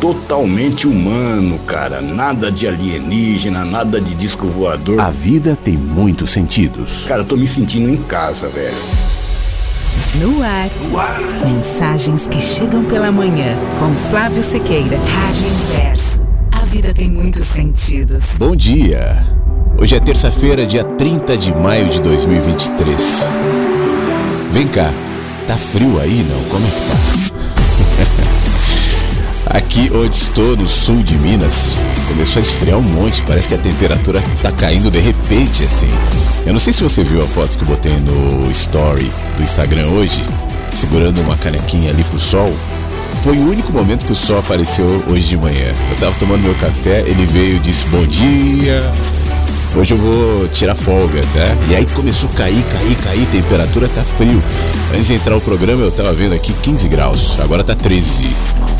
totalmente humano, cara. Nada de alienígena, nada de disco voador. A vida tem muitos sentidos. Cara, eu tô me sentindo em casa, velho. No ar. Mensagens que chegam pela manhã. Com Flávio Sequeira. Rádio Inverso. A vida tem muitos sentidos. Bom dia! Hoje é terça-feira, dia 30 de maio de 2023. Vem cá, tá frio aí não? Como é que tá? Aqui onde estou, no sul de Minas, começou a esfriar um monte, parece que a temperatura tá caindo de repente assim. Eu não sei se você viu a foto que eu botei no story do Instagram hoje, segurando uma canequinha ali pro sol. Foi o único momento que o sol apareceu hoje de manhã. Eu tava tomando meu café, ele veio e disse bom dia. Hoje eu vou tirar folga, tá? E aí começou a cair, cair, cair, temperatura tá frio. Antes de entrar o programa eu tava vendo aqui 15 graus, agora tá 13.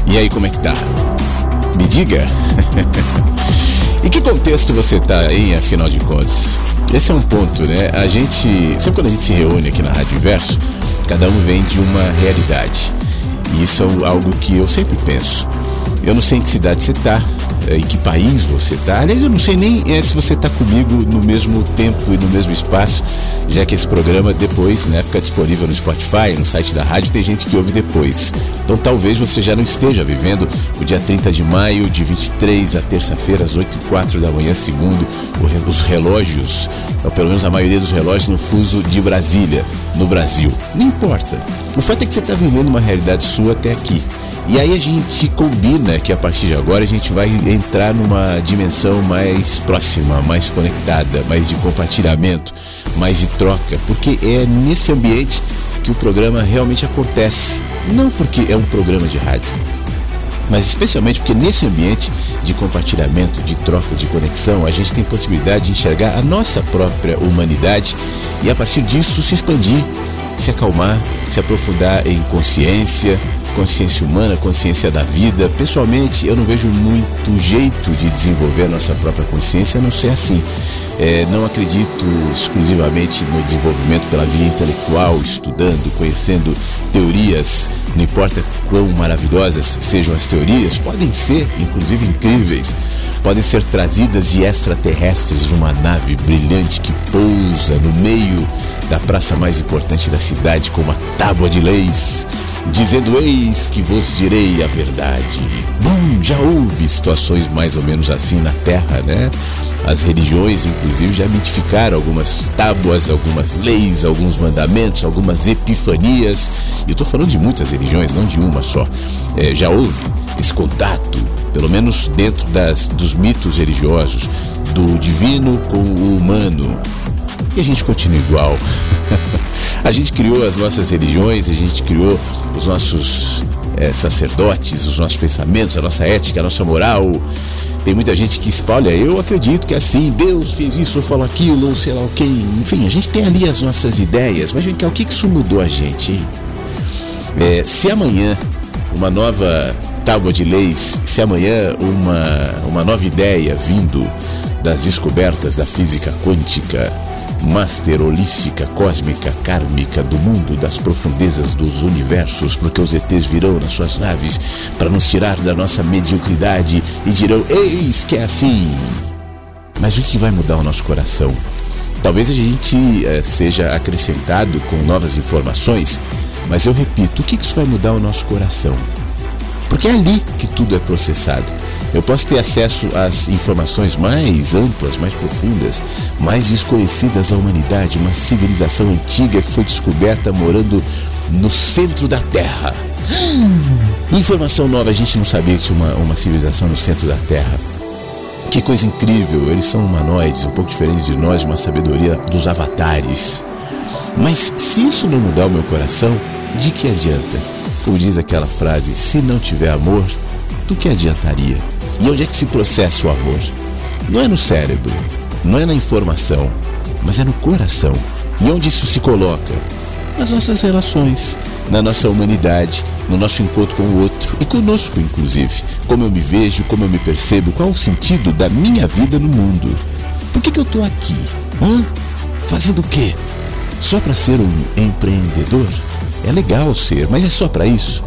E aí como é que tá? Me diga. em que contexto você tá aí, afinal de contas? Esse é um ponto, né? A gente, sempre quando a gente se reúne aqui na Rádio Inverso, cada um vem de uma realidade. E isso é algo que eu sempre penso. Eu não sei em que cidade você está, em que país você está. Aliás, eu não sei nem eh, se você está comigo no mesmo tempo e no mesmo espaço, já que esse programa depois né, fica disponível no Spotify, no site da rádio, tem gente que ouve depois. Então talvez você já não esteja vivendo o dia 30 de maio, de 23 a terça-feira, às 8 e 4 da manhã, segundo os relógios, ou pelo menos a maioria dos relógios no fuso de Brasília, no Brasil. Não importa. O fato é que você está vivendo uma realidade sua até aqui. E aí a gente combina que a partir de agora a gente vai entrar numa dimensão mais próxima, mais conectada, mais de compartilhamento, mais de troca, porque é nesse ambiente que o programa realmente acontece. Não porque é um programa de rádio, mas especialmente porque nesse ambiente de compartilhamento, de troca, de conexão, a gente tem possibilidade de enxergar a nossa própria humanidade e a partir disso se expandir, se acalmar, se aprofundar em consciência, consciência humana, consciência da vida. Pessoalmente, eu não vejo muito jeito de desenvolver a nossa própria consciência a não ser assim. É, não acredito exclusivamente no desenvolvimento pela via intelectual, estudando, conhecendo teorias, não importa quão maravilhosas sejam as teorias, podem ser, inclusive, incríveis. Podem ser trazidas de extraterrestres de uma nave brilhante que pousa no meio da praça mais importante da cidade com uma tábua de leis, dizendo: Eis que vos direi a verdade. Bom, já houve situações mais ou menos assim na Terra, né? As religiões, inclusive, já mitificaram algumas tábuas, algumas leis, alguns mandamentos, algumas epifanias. Eu estou falando de muitas religiões, não de uma só. É, já houve esse contato, pelo menos dentro das, dos mitos religiosos, do divino com o humano. E a gente continua igual. a gente criou as nossas religiões, a gente criou os nossos é, sacerdotes, os nossos pensamentos, a nossa ética, a nossa moral. Tem muita gente que olha, eu acredito que é assim, Deus fez isso, ou falou aquilo, ou sei lá o que. Enfim, a gente tem ali as nossas ideias, mas cá, o que isso mudou a gente? É, se amanhã uma nova tábua de leis, se amanhã uma, uma nova ideia vindo das descobertas da física quântica, master holística, cósmica, kármica do mundo, das profundezas dos universos, porque os ETs virão nas suas naves para nos tirar da nossa mediocridade e dirão: Eis que é assim. Mas o que vai mudar o nosso coração? Talvez a gente eh, seja acrescentado com novas informações, mas eu repito: o que isso vai mudar o nosso coração? Porque é ali que tudo é processado. Eu posso ter acesso às informações mais amplas, mais profundas, mais desconhecidas à humanidade, uma civilização antiga que foi descoberta morando no centro da Terra. Informação nova, a gente não sabia que tinha uma, uma civilização no centro da Terra. Que coisa incrível, eles são humanoides, um pouco diferentes de nós, uma sabedoria dos avatares. Mas se isso não mudar o meu coração, de que adianta? Como diz aquela frase, se não tiver amor, do que adiantaria? E onde é que se processa o amor? Não é no cérebro, não é na informação, mas é no coração. E onde isso se coloca? Nas nossas relações, na nossa humanidade, no nosso encontro com o outro e conosco, inclusive. Como eu me vejo, como eu me percebo, qual o sentido da minha vida no mundo? Por que, que eu estou aqui? Hã? Fazendo o quê? Só para ser um empreendedor? É legal ser, mas é só para isso?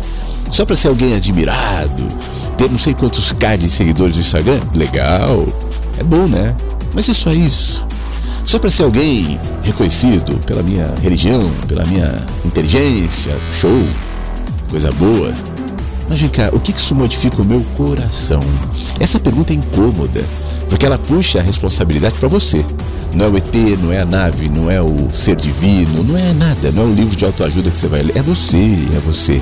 Só para ser alguém admirado, ter não sei quantos K de seguidores no Instagram? Legal, é bom, né? Mas é só isso. Só para ser alguém reconhecido pela minha religião, pela minha inteligência, show, coisa boa. Mas vem cá, o que isso modifica o meu coração? Essa pergunta é incômoda, porque ela puxa a responsabilidade para você. Não é o ET, não é a nave, não é o ser divino, não é nada, não é o livro de autoajuda que você vai ler. É você, é você.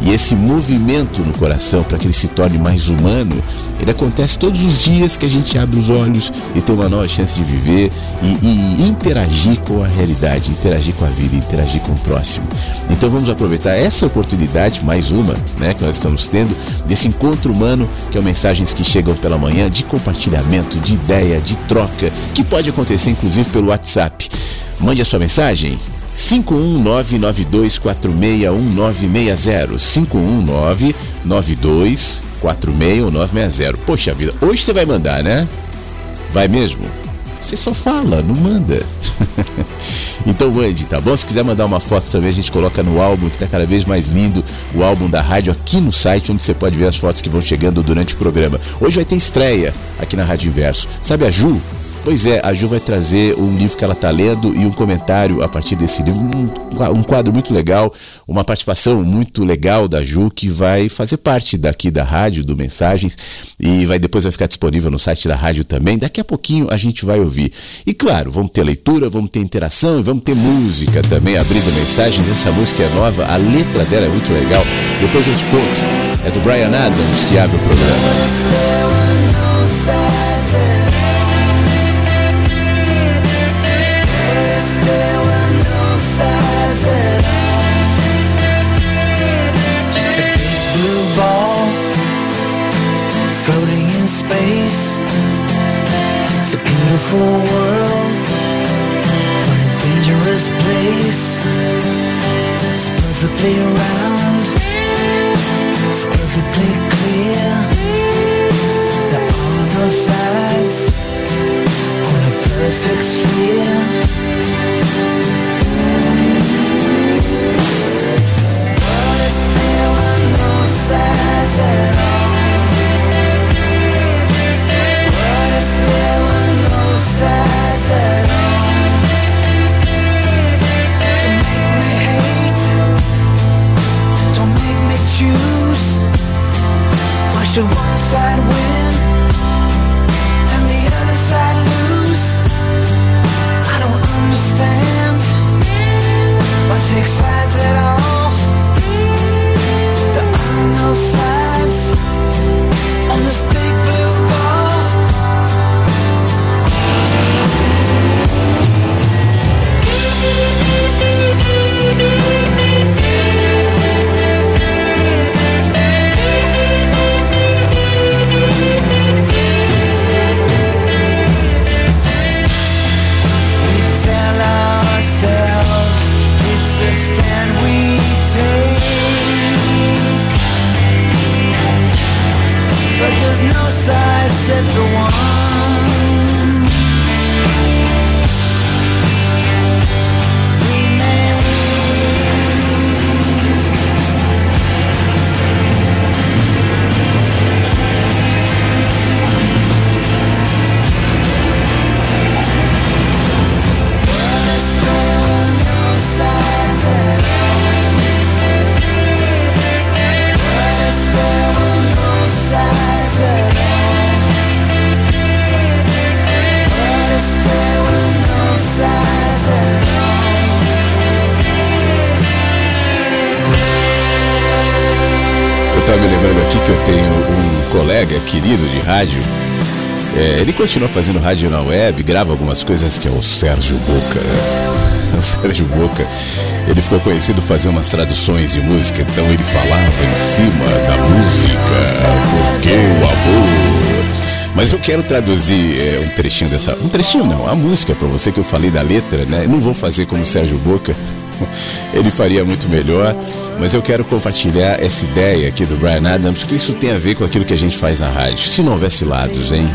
E esse movimento no coração para que ele se torne mais humano, ele acontece todos os dias que a gente abre os olhos e tem uma nova chance de viver e, e interagir com a realidade, interagir com a vida, interagir com o próximo. Então vamos aproveitar essa oportunidade, mais uma, né, que nós estamos tendo, desse encontro humano, que é Mensagens que Chegam pela Manhã, de compartilhamento, de ideia, de troca, que pode acontecer inclusive pelo WhatsApp. Mande a sua mensagem 51992461960 51992461960 Poxa vida, hoje você vai mandar, né? Vai mesmo? Você só fala, não manda. então mande, tá bom? Se quiser mandar uma foto também, a gente coloca no álbum que tá cada vez mais lindo, o álbum da rádio aqui no site, onde você pode ver as fotos que vão chegando durante o programa. Hoje vai ter estreia aqui na Rádio Inverso. Sabe a Ju? Pois é, a Ju vai trazer um livro que ela está lendo e um comentário a partir desse livro, um, um, quadro muito legal, uma participação muito legal da Ju que vai fazer parte daqui da rádio, do Mensagens e vai depois vai ficar disponível no site da rádio também. Daqui a pouquinho a gente vai ouvir. E claro, vamos ter leitura, vamos ter interação e vamos ter música também, abrindo mensagens. Essa música é nova, a letra dela é muito legal. Depois eu te conto. É do Brian Adams que abre o programa. In space. It's a beautiful world, but a dangerous place. It's perfectly round, it's perfectly clear. There are no sides on a perfect sphere. What if there were no sides at all? Should one side win and the other side lose? I don't understand why take sides at all. There are no sides on this said the one lembrando aqui que eu tenho um colega querido de rádio. É, ele continua fazendo rádio na web, grava algumas coisas que é o Sérgio Boca. O Sérgio Boca, ele ficou conhecido por fazer umas traduções de música, então ele falava em cima da música, porque o amor. Mas eu quero traduzir é, um trechinho dessa. Um trechinho não, a música para você que eu falei da letra, né? não vou fazer como o Sérgio Boca, ele faria muito melhor. Mas eu quero compartilhar essa ideia aqui do Brian Adams, que isso tem a ver com aquilo que a gente faz na rádio. Se não houvesse lados, hein?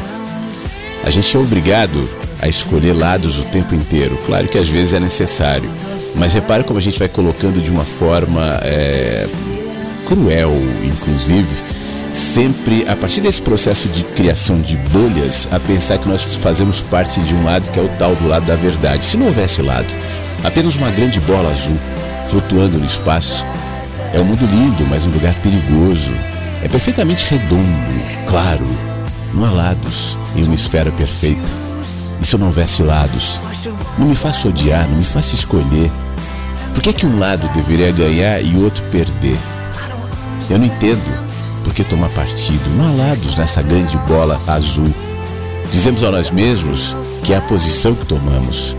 A gente é obrigado a escolher lados o tempo inteiro. Claro que às vezes é necessário, mas repare como a gente vai colocando de uma forma é, cruel, inclusive, sempre a partir desse processo de criação de bolhas, a pensar que nós fazemos parte de um lado que é o tal do lado da verdade. Se não houvesse lado, apenas uma grande bola azul flutuando no espaço, é um mundo lindo, mas um lugar perigoso. É perfeitamente redondo, claro, não há lados em uma esfera perfeita. E se eu não houvesse lados? Não me faça odiar, não me faça escolher. Por que, que um lado deveria ganhar e outro perder? Eu não entendo por que tomar partido. Não há lados nessa grande bola azul. Dizemos a nós mesmos que é a posição que tomamos.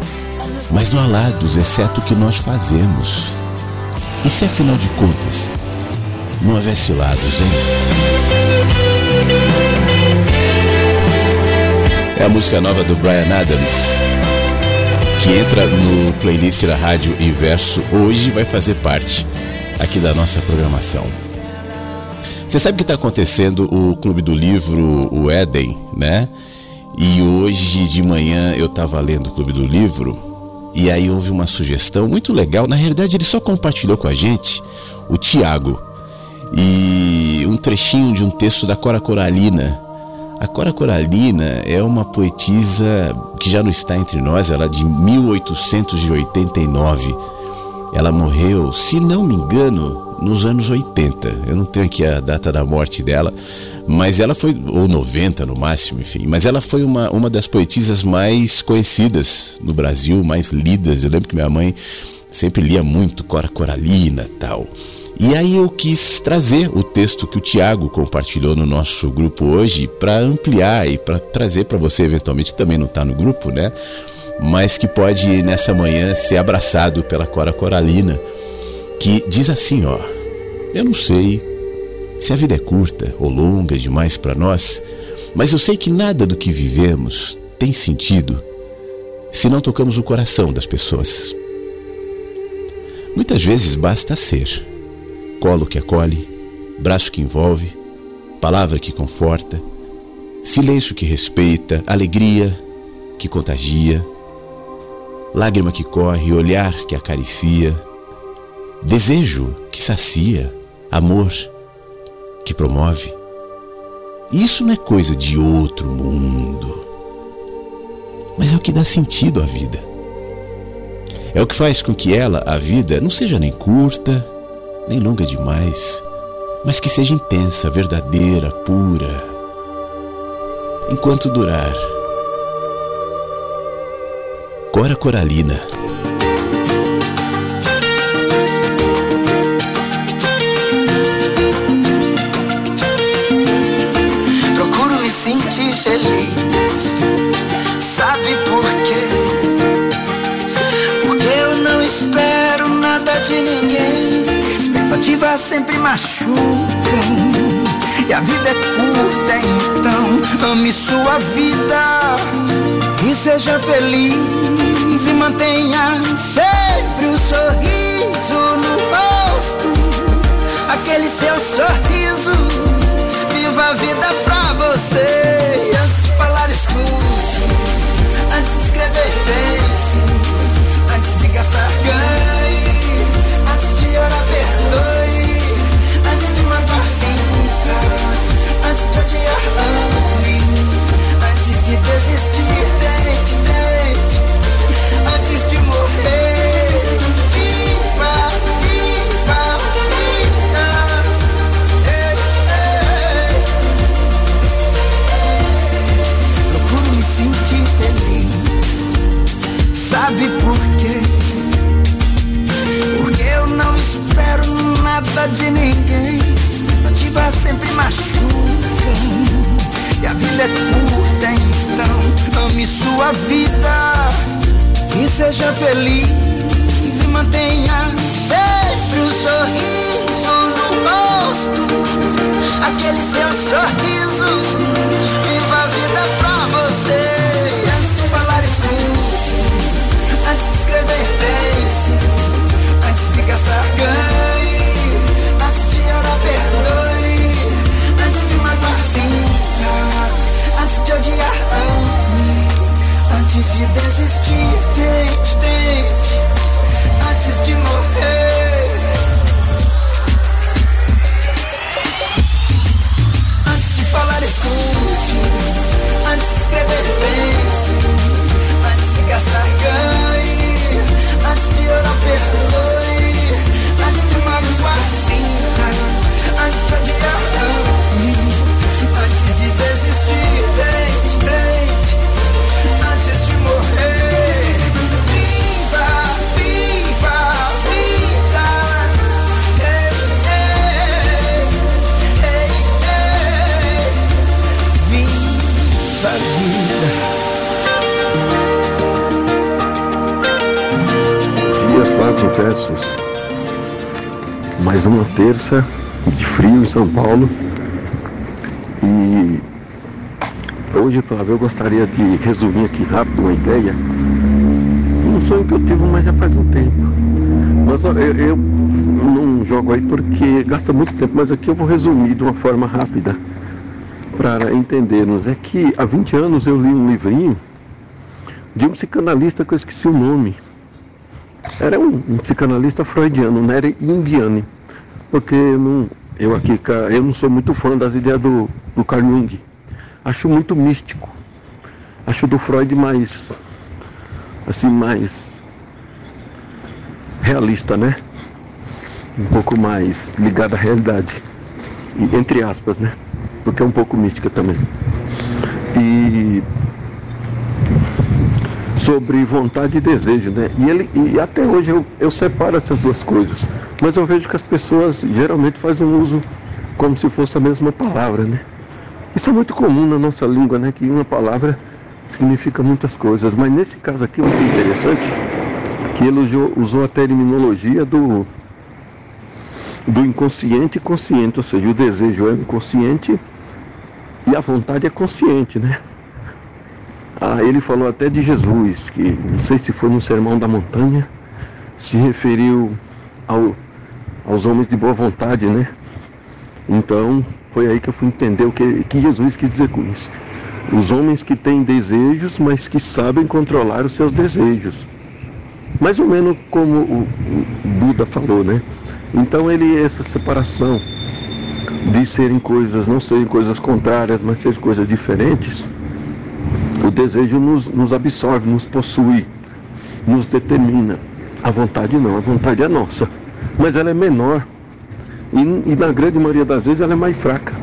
Mas não há lados, exceto o que nós fazemos. E se afinal de contas não houvesse lados, hein? É a música nova do Brian Adams, que entra no playlist da Rádio Inverso. Hoje vai fazer parte aqui da nossa programação. Você sabe que está acontecendo o Clube do Livro, o Éden, né? E hoje de manhã eu estava lendo o Clube do Livro e aí houve uma sugestão muito legal. Na realidade, ele só compartilhou com a gente, o Tiago, e um trechinho de um texto da Cora Coralina a Cora Coralina é uma poetisa que já não está entre nós, ela é de 1889. Ela morreu, se não me engano, nos anos 80. Eu não tenho aqui a data da morte dela, mas ela foi, ou 90 no máximo, enfim. Mas ela foi uma, uma das poetisas mais conhecidas no Brasil, mais lidas. Eu lembro que minha mãe sempre lia muito Cora Coralina tal. E aí eu quis trazer o texto que o Tiago compartilhou no nosso grupo hoje para ampliar e para trazer para você eventualmente também não está no grupo, né? Mas que pode nessa manhã ser abraçado pela Cora Coralina, que diz assim, ó: Eu não sei se a vida é curta ou longa demais para nós, mas eu sei que nada do que vivemos tem sentido se não tocamos o coração das pessoas. Muitas vezes basta ser colo que acolhe, braço que envolve, palavra que conforta, silêncio que respeita, alegria que contagia, lágrima que corre, olhar que acaricia, desejo que sacia, amor que promove. Isso não é coisa de outro mundo, mas é o que dá sentido à vida. É o que faz com que ela, a vida, não seja nem curta, nem longa demais, mas que seja intensa, verdadeira, pura, enquanto durar. Cora Coralina. Feliz. Sabe por quê? Porque eu não espero nada de ninguém expectativas sempre machucam. E a vida é curta, então ame sua vida e seja feliz e mantenha sempre um sorriso no rosto. Aquele seu sorriso, viva a vida pra você. Escute. Antes de escrever, pense. Antes de gastar, ganhe. Antes de orar, perdoe. Antes de matar, sinta. Antes de odiar, ame. Antes de desistir, tente, tente. Antes de morrer, sabe por quê? Porque eu não espero nada de ninguém. Expectativa sempre machuca. E a vida é curta, então ame sua vida. E seja feliz e mantenha sempre um sorriso no rosto. Aquele seu sorriso, viva a vida própria. Escrever, pense. Antes de gastar, ganhe. Antes de orar, perdoe. Antes de matar, sinta. Antes de odiar, ame. Antes de desistir, tente, tente. Antes de morrer. Antes de falar, escute. Antes de escrever, pense. De frio em São Paulo. E hoje, Flávio, eu gostaria de resumir aqui rápido uma ideia. Um sonho que eu tive, mas já faz um tempo. Mas eu, eu não jogo aí porque gasta muito tempo, mas aqui eu vou resumir de uma forma rápida para entendermos. É que há 20 anos eu li um livrinho de um psicanalista que eu esqueci o nome. Era um, um psicanalista freudiano, não era jungiano. Porque eu não, eu aqui, eu não sou muito fã das ideias do, do Carl Jung. Acho muito místico. Acho do Freud mais, assim, mais realista, né? Um pouco mais ligado à realidade. E, entre aspas, né? Porque é um pouco mística também. E sobre vontade e desejo, né? E, ele, e até hoje eu, eu separo essas duas coisas. Mas eu vejo que as pessoas geralmente fazem um uso como se fosse a mesma palavra, né? Isso é muito comum na nossa língua, né? Que uma palavra significa muitas coisas. Mas nesse caso aqui eu achei interessante que ele usou, usou a terminologia do, do inconsciente e consciente, ou seja, o desejo é inconsciente e a vontade é consciente, né? Ah, ele falou até de Jesus, que não sei se foi no Sermão da Montanha, se referiu ao, aos homens de boa vontade, né? Então, foi aí que eu fui entender o que, que Jesus quis dizer com isso. Os homens que têm desejos, mas que sabem controlar os seus desejos. Mais ou menos como o, Buda falou, né? Então, ele, essa separação de serem coisas, não serem coisas contrárias, mas serem coisas diferentes, o desejo nos, nos absorve, nos possui, nos determina. A vontade não, a vontade é nossa. Mas ela é menor. E, e na grande maioria das vezes ela é mais fraca.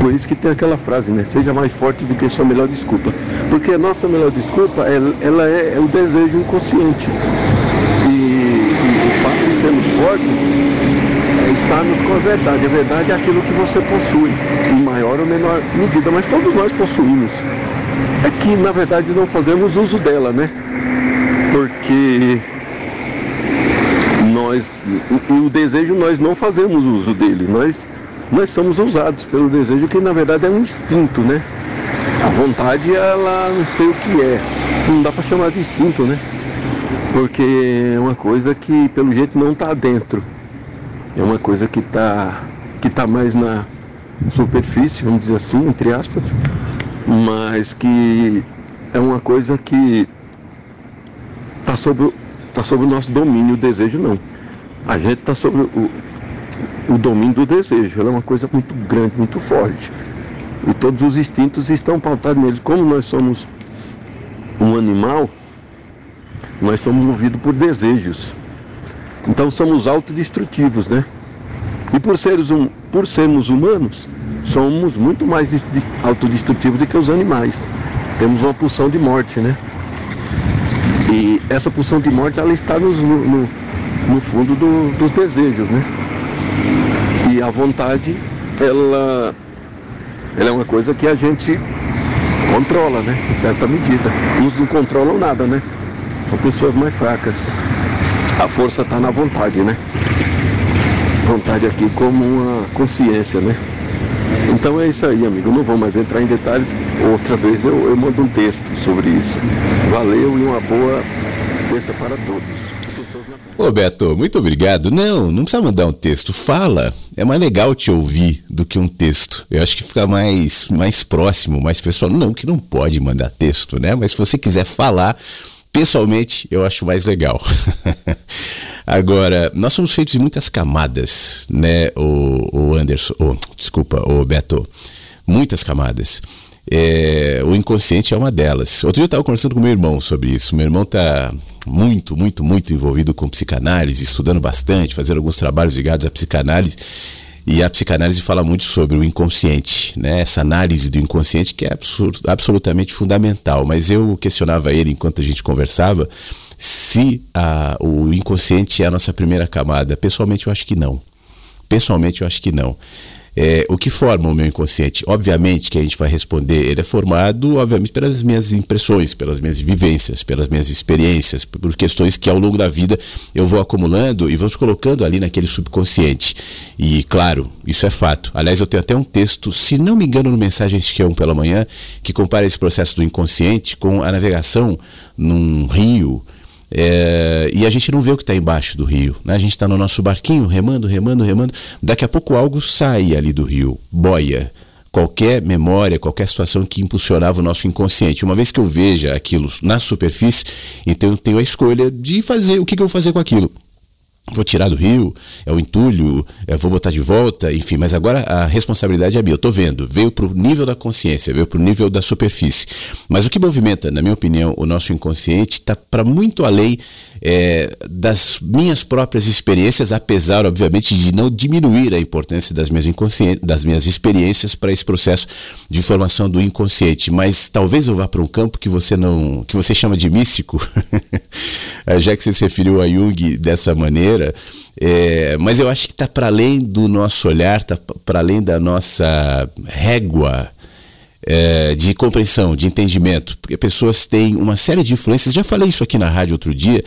Por isso que tem aquela frase, né? Seja mais forte do que sua melhor desculpa. Porque a nossa melhor desculpa, ela, é, é o desejo inconsciente. E, e o fato de sermos fortes é estarmos com a verdade. A verdade é aquilo que você possui, em maior ou menor medida, mas todos nós possuímos. É que na verdade não fazemos uso dela, né? Porque nós, e o desejo nós não fazemos uso dele, nós, nós somos usados pelo desejo que na verdade é um instinto, né? A vontade ela não sei o que é, não dá para chamar de instinto, né? Porque é uma coisa que pelo jeito não está dentro, é uma coisa que está que tá mais na superfície, vamos dizer assim, entre aspas, mas que é uma coisa que está sobre, tá sobre o nosso domínio, o desejo não. A gente está sobre o, o domínio do desejo, ela é uma coisa muito grande, muito forte. E todos os instintos estão pautados neles. Como nós somos um animal, nós somos movidos por desejos. Então somos autodestrutivos, né? E por, seres por sermos humanos, somos muito mais des- de- autodestrutivos do que os animais. Temos uma pulsão de morte, né? E essa pulsão de morte, ela está nos- no, no, no fundo do- dos desejos, né? E a vontade, ela, ela é uma coisa que a gente controla, né? Em certa medida. Uns não controlam nada, né? São pessoas mais fracas. A força está na vontade, né? Vontade aqui como uma consciência, né? Então é isso aí, amigo. Não vou mais entrar em detalhes. Outra vez eu, eu mando um texto sobre isso. Valeu e uma boa terça para todos. Ô Beto, muito obrigado. Não, não precisa mandar um texto. Fala. É mais legal te ouvir do que um texto. Eu acho que fica mais, mais próximo, mais pessoal. Não que não pode mandar texto, né? Mas se você quiser falar, pessoalmente, eu acho mais legal. Agora, nós somos feitos de muitas camadas, né, o, o Anderson, oh, desculpa, o Beto, muitas camadas. É, o inconsciente é uma delas. Outro dia eu estava conversando com meu irmão sobre isso. Meu irmão está muito, muito, muito envolvido com psicanálise, estudando bastante, fazendo alguns trabalhos ligados à psicanálise. E a psicanálise fala muito sobre o inconsciente, né? essa análise do inconsciente que é absolutamente fundamental. Mas eu questionava ele enquanto a gente conversava se a, o inconsciente é a nossa primeira camada. Pessoalmente, eu acho que não. Pessoalmente, eu acho que não. É, o que forma o meu inconsciente? Obviamente que a gente vai responder, ele é formado, obviamente, pelas minhas impressões, pelas minhas vivências, pelas minhas experiências, por questões que ao longo da vida eu vou acumulando e vamos colocando ali naquele subconsciente. E, claro, isso é fato. Aliás, eu tenho até um texto, se não me engano, no Mensagens que é um pela manhã, que compara esse processo do inconsciente com a navegação num rio é, e a gente não vê o que está embaixo do rio. Né? A gente está no nosso barquinho, remando, remando, remando. Daqui a pouco algo sai ali do rio, boia. Qualquer memória, qualquer situação que impulsionava o nosso inconsciente. Uma vez que eu veja aquilo na superfície, então eu tenho a escolha de fazer o que, que eu vou fazer com aquilo vou tirar do rio, é o entulho, é, vou botar de volta, enfim, mas agora a responsabilidade é minha. Eu estou vendo, veio para o nível da consciência, veio para o nível da superfície. Mas o que movimenta, na minha opinião, o nosso inconsciente está para muito além é, das minhas próprias experiências, apesar, obviamente, de não diminuir a importância das minhas, das minhas experiências para esse processo de formação do inconsciente. Mas talvez eu vá para um campo que você não, que você chama de místico, já que você se referiu a Jung dessa maneira é, mas eu acho que está para além do nosso olhar, está para além da nossa régua é, de compreensão, de entendimento, porque pessoas têm uma série de influências. Já falei isso aqui na rádio outro dia.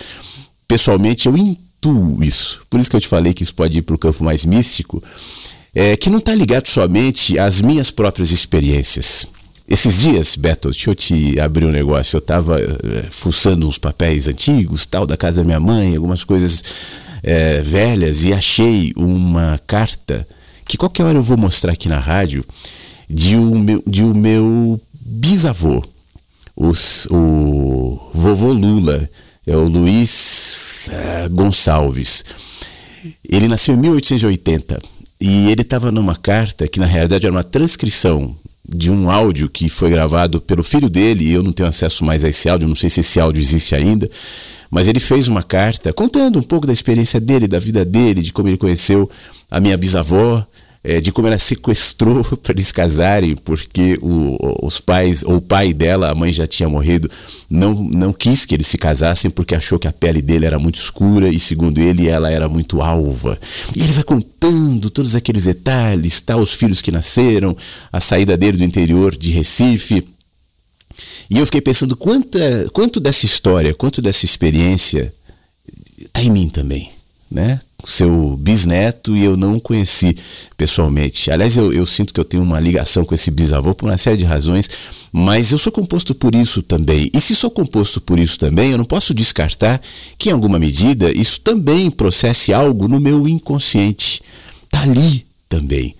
Pessoalmente, eu intuo isso. Por isso que eu te falei que isso pode ir para o campo mais místico, é, que não está ligado somente às minhas próprias experiências. Esses dias, Beto, deixa eu te abrir um negócio. Eu estava é, fuçando uns papéis antigos, tal, da casa da minha mãe, algumas coisas é, velhas e achei uma carta que qualquer hora eu vou mostrar aqui na rádio de o um meu, de um meu bisavô, os, o vovô Lula, é o Luiz uh, Gonçalves. Ele nasceu em 1880 e ele estava numa carta que na realidade era uma transcrição de um áudio que foi gravado pelo filho dele, eu não tenho acesso mais a esse áudio, não sei se esse áudio existe ainda, mas ele fez uma carta contando um pouco da experiência dele, da vida dele, de como ele conheceu a minha bisavó, é, de como ela sequestrou para eles casarem, porque o, os pais, ou o pai dela, a mãe já tinha morrido, não, não quis que eles se casassem porque achou que a pele dele era muito escura e, segundo ele, ela era muito alva. E ele vai contando todos aqueles detalhes, tá, os filhos que nasceram, a saída dele do interior de Recife e eu fiquei pensando quanta, quanto dessa história, quanto dessa experiência está em mim também, né? Seu bisneto e eu não o conheci pessoalmente. Aliás, eu, eu sinto que eu tenho uma ligação com esse bisavô por uma série de razões, mas eu sou composto por isso também. E se sou composto por isso também, eu não posso descartar que, em alguma medida, isso também processe algo no meu inconsciente. Está ali também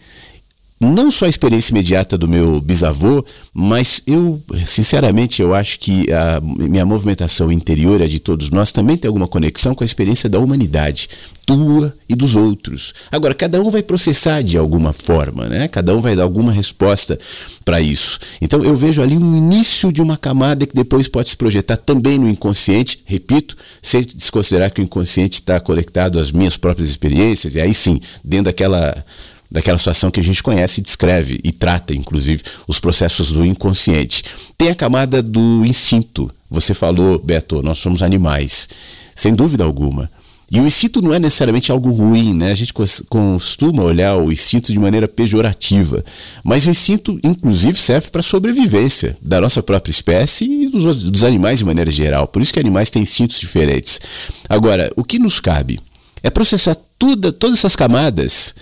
não só a experiência imediata do meu bisavô, mas eu, sinceramente, eu acho que a minha movimentação interior, a de todos nós, também tem alguma conexão com a experiência da humanidade, tua e dos outros. Agora, cada um vai processar de alguma forma, né? Cada um vai dar alguma resposta para isso. Então, eu vejo ali um início de uma camada que depois pode se projetar também no inconsciente, repito, sem desconsiderar que o inconsciente está conectado às minhas próprias experiências, e aí sim, dentro daquela daquela situação que a gente conhece e descreve e trata, inclusive, os processos do inconsciente. Tem a camada do instinto. Você falou, Beto, nós somos animais. Sem dúvida alguma. E o instinto não é necessariamente algo ruim, né? A gente costuma olhar o instinto de maneira pejorativa. Mas o instinto, inclusive, serve para a sobrevivência da nossa própria espécie e dos, dos animais de maneira geral. Por isso que animais têm instintos diferentes. Agora, o que nos cabe é processar tudo, todas essas camadas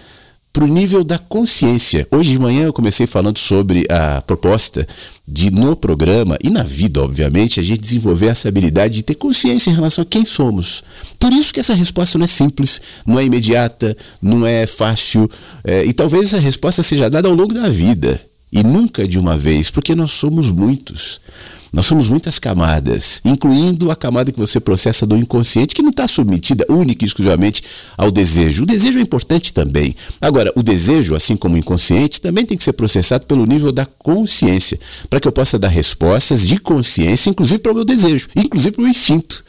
para o nível da consciência. Hoje de manhã eu comecei falando sobre a proposta de, no programa e na vida, obviamente, a gente desenvolver essa habilidade de ter consciência em relação a quem somos. Por isso que essa resposta não é simples, não é imediata, não é fácil, é, e talvez essa resposta seja dada ao longo da vida e nunca de uma vez, porque nós somos muitos. Nós somos muitas camadas, incluindo a camada que você processa do inconsciente, que não está submetida única e exclusivamente ao desejo. O desejo é importante também. Agora, o desejo, assim como o inconsciente, também tem que ser processado pelo nível da consciência, para que eu possa dar respostas de consciência, inclusive para o meu desejo, inclusive para o meu instinto.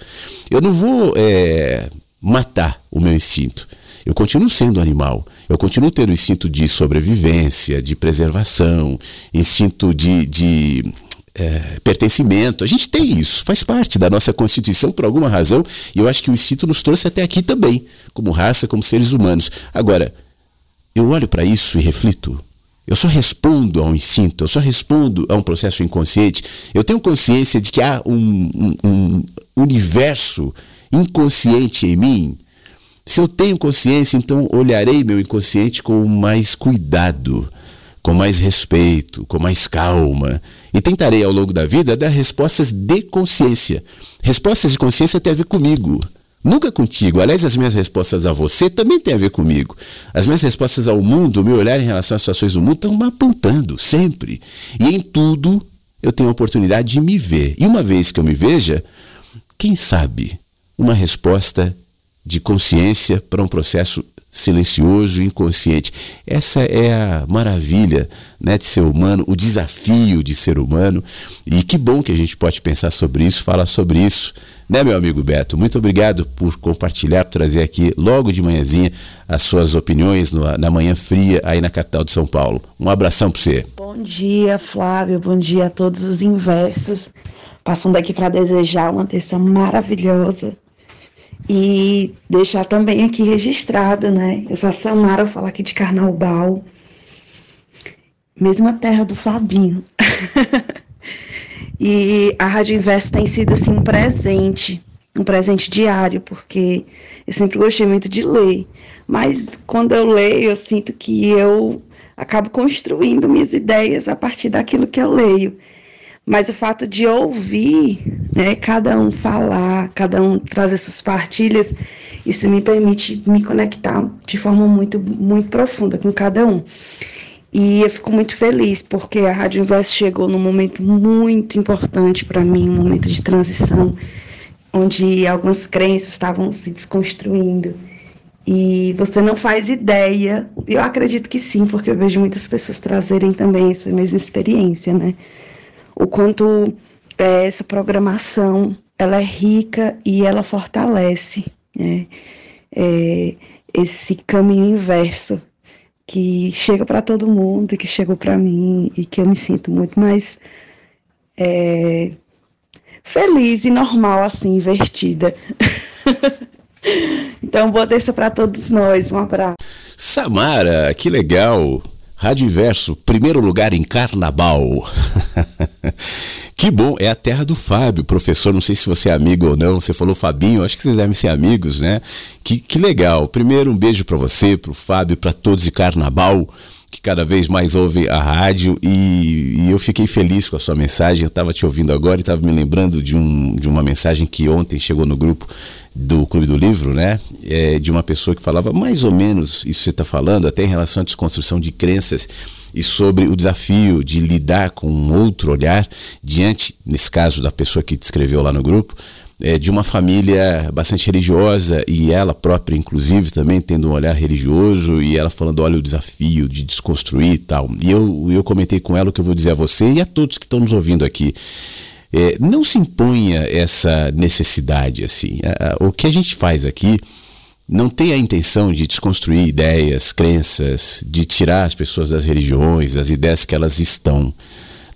Eu não vou é, matar o meu instinto. Eu continuo sendo animal. Eu continuo tendo instinto de sobrevivência, de preservação, instinto de, de é, pertencimento. A gente tem isso, faz parte da nossa Constituição por alguma razão, e eu acho que o instinto nos trouxe até aqui também, como raça, como seres humanos. Agora, eu olho para isso e reflito. Eu só respondo a um instinto, eu só respondo a um processo inconsciente. Eu tenho consciência de que há um, um, um universo inconsciente em mim. Se eu tenho consciência, então olharei meu inconsciente com mais cuidado, com mais respeito, com mais calma e tentarei ao longo da vida dar respostas de consciência. Respostas de consciência têm a ver comigo, nunca contigo. Aliás, as minhas respostas a você também têm a ver comigo. As minhas respostas ao mundo, o meu olhar em relação às situações do mundo, estão me apontando sempre. E em tudo eu tenho a oportunidade de me ver. E uma vez que eu me veja, quem sabe uma resposta de consciência para um processo silencioso, inconsciente. Essa é a maravilha né, de ser humano, o desafio de ser humano. E que bom que a gente pode pensar sobre isso, falar sobre isso, né, meu amigo Beto? Muito obrigado por compartilhar, por trazer aqui logo de manhãzinha as suas opiniões no, na manhã fria aí na capital de São Paulo. Um abração para você. Bom dia, Flávio. Bom dia a todos os inversos. Passando aqui para desejar uma terça maravilhosa e deixar também aqui registrado, né? Eu sou a Samara, vou falar aqui de Carnaubal, mesma terra do Fabinho. e a Rádio Inverso tem sido assim um presente, um presente diário, porque eu sempre gostei muito de ler, mas quando eu leio, eu sinto que eu acabo construindo minhas ideias a partir daquilo que eu leio. Mas o fato de ouvir, né, cada um falar, cada um trazer suas partilhas, isso me permite me conectar de forma muito, muito profunda com cada um. E eu fico muito feliz porque a Rádio Inverso chegou num momento muito importante para mim, um momento de transição, onde algumas crenças estavam se desconstruindo. E você não faz ideia, eu acredito que sim, porque eu vejo muitas pessoas trazerem também essa mesma experiência, né? O quanto é, essa programação ela é rica e ela fortalece né, é, esse caminho inverso que chega para todo mundo e que chegou para mim e que eu me sinto muito mais é, feliz e normal assim, invertida. então, boa terça para todos nós. Um abraço. Samara, que legal. Rádio Inverso, primeiro lugar em Carnaval. que bom, é a terra do Fábio, professor. Não sei se você é amigo ou não. Você falou Fabinho, acho que vocês devem ser amigos, né? Que, que legal. Primeiro, um beijo para você, para o Fábio, para todos de Carnaval que cada vez mais ouve a rádio e, e, eu fiquei feliz com a sua mensagem. Eu estava te ouvindo agora e estava me lembrando de, um, de uma mensagem que ontem chegou no grupo do Clube do Livro, né? É, de uma pessoa que falava mais ou menos isso que você está falando, até em relação à desconstrução de crenças e sobre o desafio de lidar com um outro olhar diante, nesse caso da pessoa que te escreveu lá no grupo, é, de uma família bastante religiosa e ela própria, inclusive, também tendo um olhar religioso e ela falando: olha, o desafio de desconstruir e tal. E eu, eu comentei com ela o que eu vou dizer a você e a todos que estão nos ouvindo aqui. É, não se imponha essa necessidade assim. O que a gente faz aqui não tem a intenção de desconstruir ideias, crenças, de tirar as pessoas das religiões, das ideias que elas estão.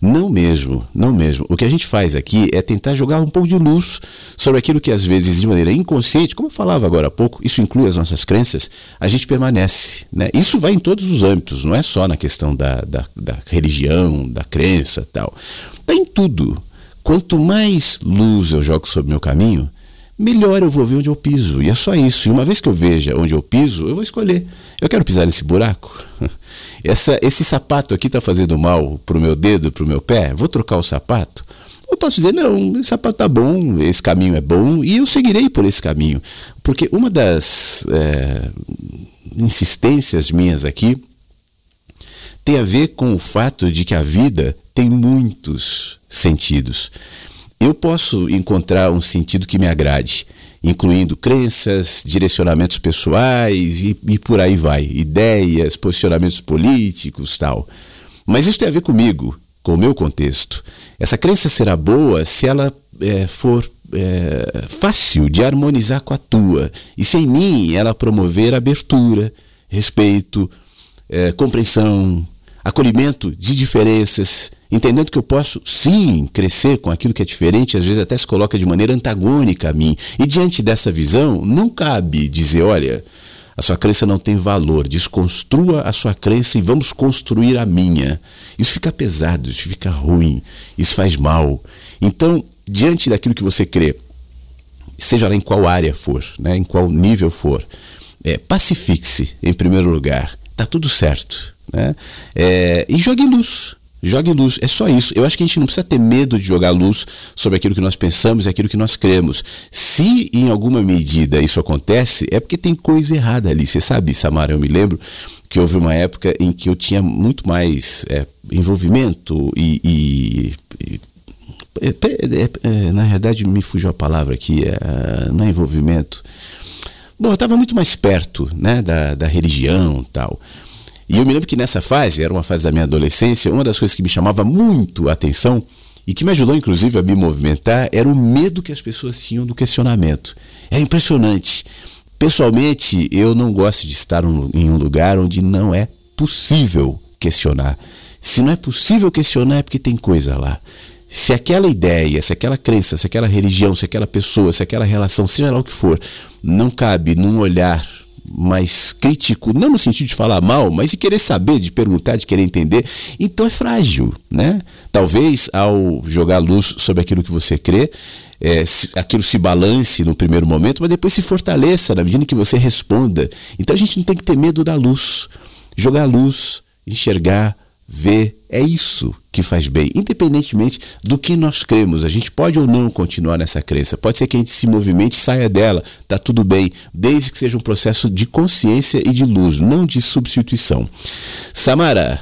Não mesmo, não mesmo. O que a gente faz aqui é tentar jogar um pouco de luz sobre aquilo que às vezes de maneira inconsciente, como eu falava agora há pouco, isso inclui as nossas crenças, a gente permanece. Né? Isso vai em todos os âmbitos, não é só na questão da, da, da religião, da crença tal. Está em tudo. Quanto mais luz eu jogo sobre o meu caminho, melhor eu vou ver onde eu piso. E é só isso. E uma vez que eu veja onde eu piso, eu vou escolher. Eu quero pisar nesse buraco. Essa, esse sapato aqui está fazendo mal para o meu dedo, para o meu pé. Vou trocar o sapato? Eu posso dizer, não, esse sapato está bom, esse caminho é bom e eu seguirei por esse caminho. Porque uma das é, insistências minhas aqui tem a ver com o fato de que a vida tem muitos sentidos. Eu posso encontrar um sentido que me agrade, incluindo crenças, direcionamentos pessoais e, e por aí vai, ideias, posicionamentos políticos, tal. Mas isso tem a ver comigo, com o meu contexto. Essa crença será boa se ela é, for é, fácil de harmonizar com a tua e se em mim ela promover abertura, respeito, é, compreensão, acolhimento de diferenças, entendendo que eu posso sim crescer com aquilo que é diferente, às vezes até se coloca de maneira antagônica a mim. E diante dessa visão, não cabe dizer, olha, a sua crença não tem valor, desconstrua a sua crença e vamos construir a minha. Isso fica pesado, isso fica ruim, isso faz mal. Então, diante daquilo que você crê, seja lá em qual área for, né, em qual nível for, é, pacifique-se em primeiro lugar. Tá tudo certo. Né? É, e jogue luz. Jogue luz, é só isso. Eu acho que a gente não precisa ter medo de jogar luz sobre aquilo que nós pensamos e aquilo que nós cremos. Se em alguma medida isso acontece, é porque tem coisa errada ali. Você sabe, Samara, eu me lembro que houve uma época em que eu tinha muito mais é, envolvimento e, e, e é, é, é, na realidade me fugiu a palavra aqui, é, não é envolvimento. Bom, eu estava muito mais perto né, da, da religião tal. E eu me lembro que nessa fase, era uma fase da minha adolescência, uma das coisas que me chamava muito a atenção e que me ajudou inclusive a me movimentar era o medo que as pessoas tinham do questionamento. Era impressionante. Pessoalmente, eu não gosto de estar em um lugar onde não é possível questionar. Se não é possível questionar é porque tem coisa lá. Se aquela ideia, se aquela crença, se aquela religião, se aquela pessoa, se aquela relação, seja lá o que for, não cabe num olhar mais crítico, não no sentido de falar mal, mas de querer saber, de perguntar, de querer entender, então é frágil, né? Talvez ao jogar luz sobre aquilo que você crê, é, aquilo se balance no primeiro momento, mas depois se fortaleça na medida que você responda. Então a gente não tem que ter medo da luz. Jogar luz, enxergar, ver, é isso que faz bem, independentemente do que nós cremos. A gente pode ou não continuar nessa crença. Pode ser que a gente se movimente e saia dela, tá tudo bem, desde que seja um processo de consciência e de luz, não de substituição. Samara,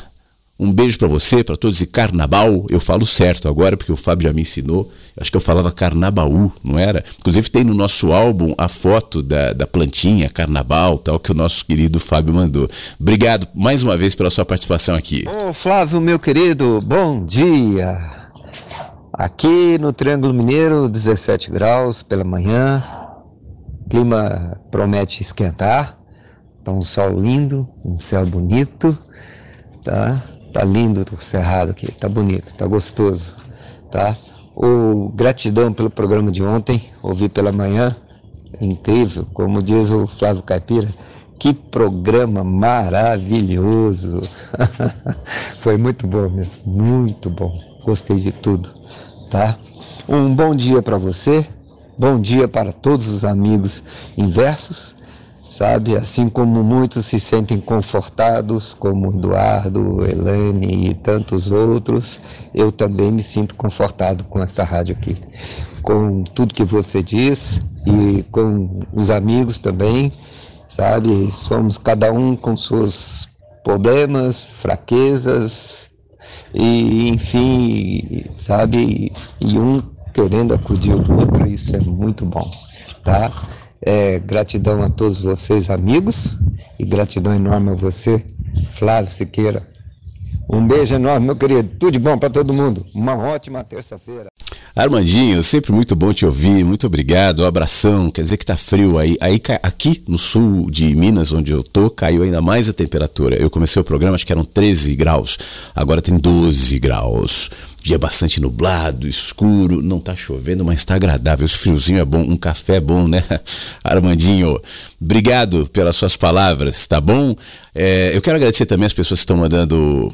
um beijo para você, para todos e carnaval. Eu falo certo agora porque o Fábio já me ensinou. Acho que eu falava carnabaú, não era? Inclusive tem no nosso álbum a foto da, da plantinha, carnaval, tal, que o nosso querido Fábio mandou. Obrigado mais uma vez pela sua participação aqui. Ô Flávio, meu querido, bom dia. Aqui no Triângulo Mineiro, 17 graus pela manhã. Clima promete esquentar. Tá um sol lindo, um céu bonito, tá? Tá lindo o cerrado aqui, tá bonito, tá gostoso, tá? O gratidão pelo programa de ontem, ouvi pela manhã, incrível, como diz o Flávio Caipira, que programa maravilhoso! Foi muito bom mesmo, muito bom. Gostei de tudo, tá? Um bom dia para você, bom dia para todos os amigos inversos sabe? Assim como muitos se sentem confortados, como Eduardo, Elane e tantos outros, eu também me sinto confortado com esta rádio aqui. Com tudo que você diz e com os amigos também, sabe? Somos cada um com seus problemas, fraquezas e enfim, sabe? E um querendo acudir o outro, isso é muito bom, tá? É, gratidão a todos vocês, amigos, e gratidão enorme a você, Flávio Siqueira. Um beijo enorme, meu querido. Tudo de bom para todo mundo. Uma ótima terça-feira. Armandinho, sempre muito bom te ouvir, muito obrigado, um abração. Quer dizer que tá frio aí. Aí aqui no sul de Minas, onde eu tô, caiu ainda mais a temperatura. Eu comecei o programa, acho que eram 13 graus, agora tem 12 graus. Dia bastante nublado, escuro, não tá chovendo, mas tá agradável. Esse friozinho é bom, um café é bom, né? Armandinho, obrigado pelas suas palavras, tá bom? É, eu quero agradecer também as pessoas que estão mandando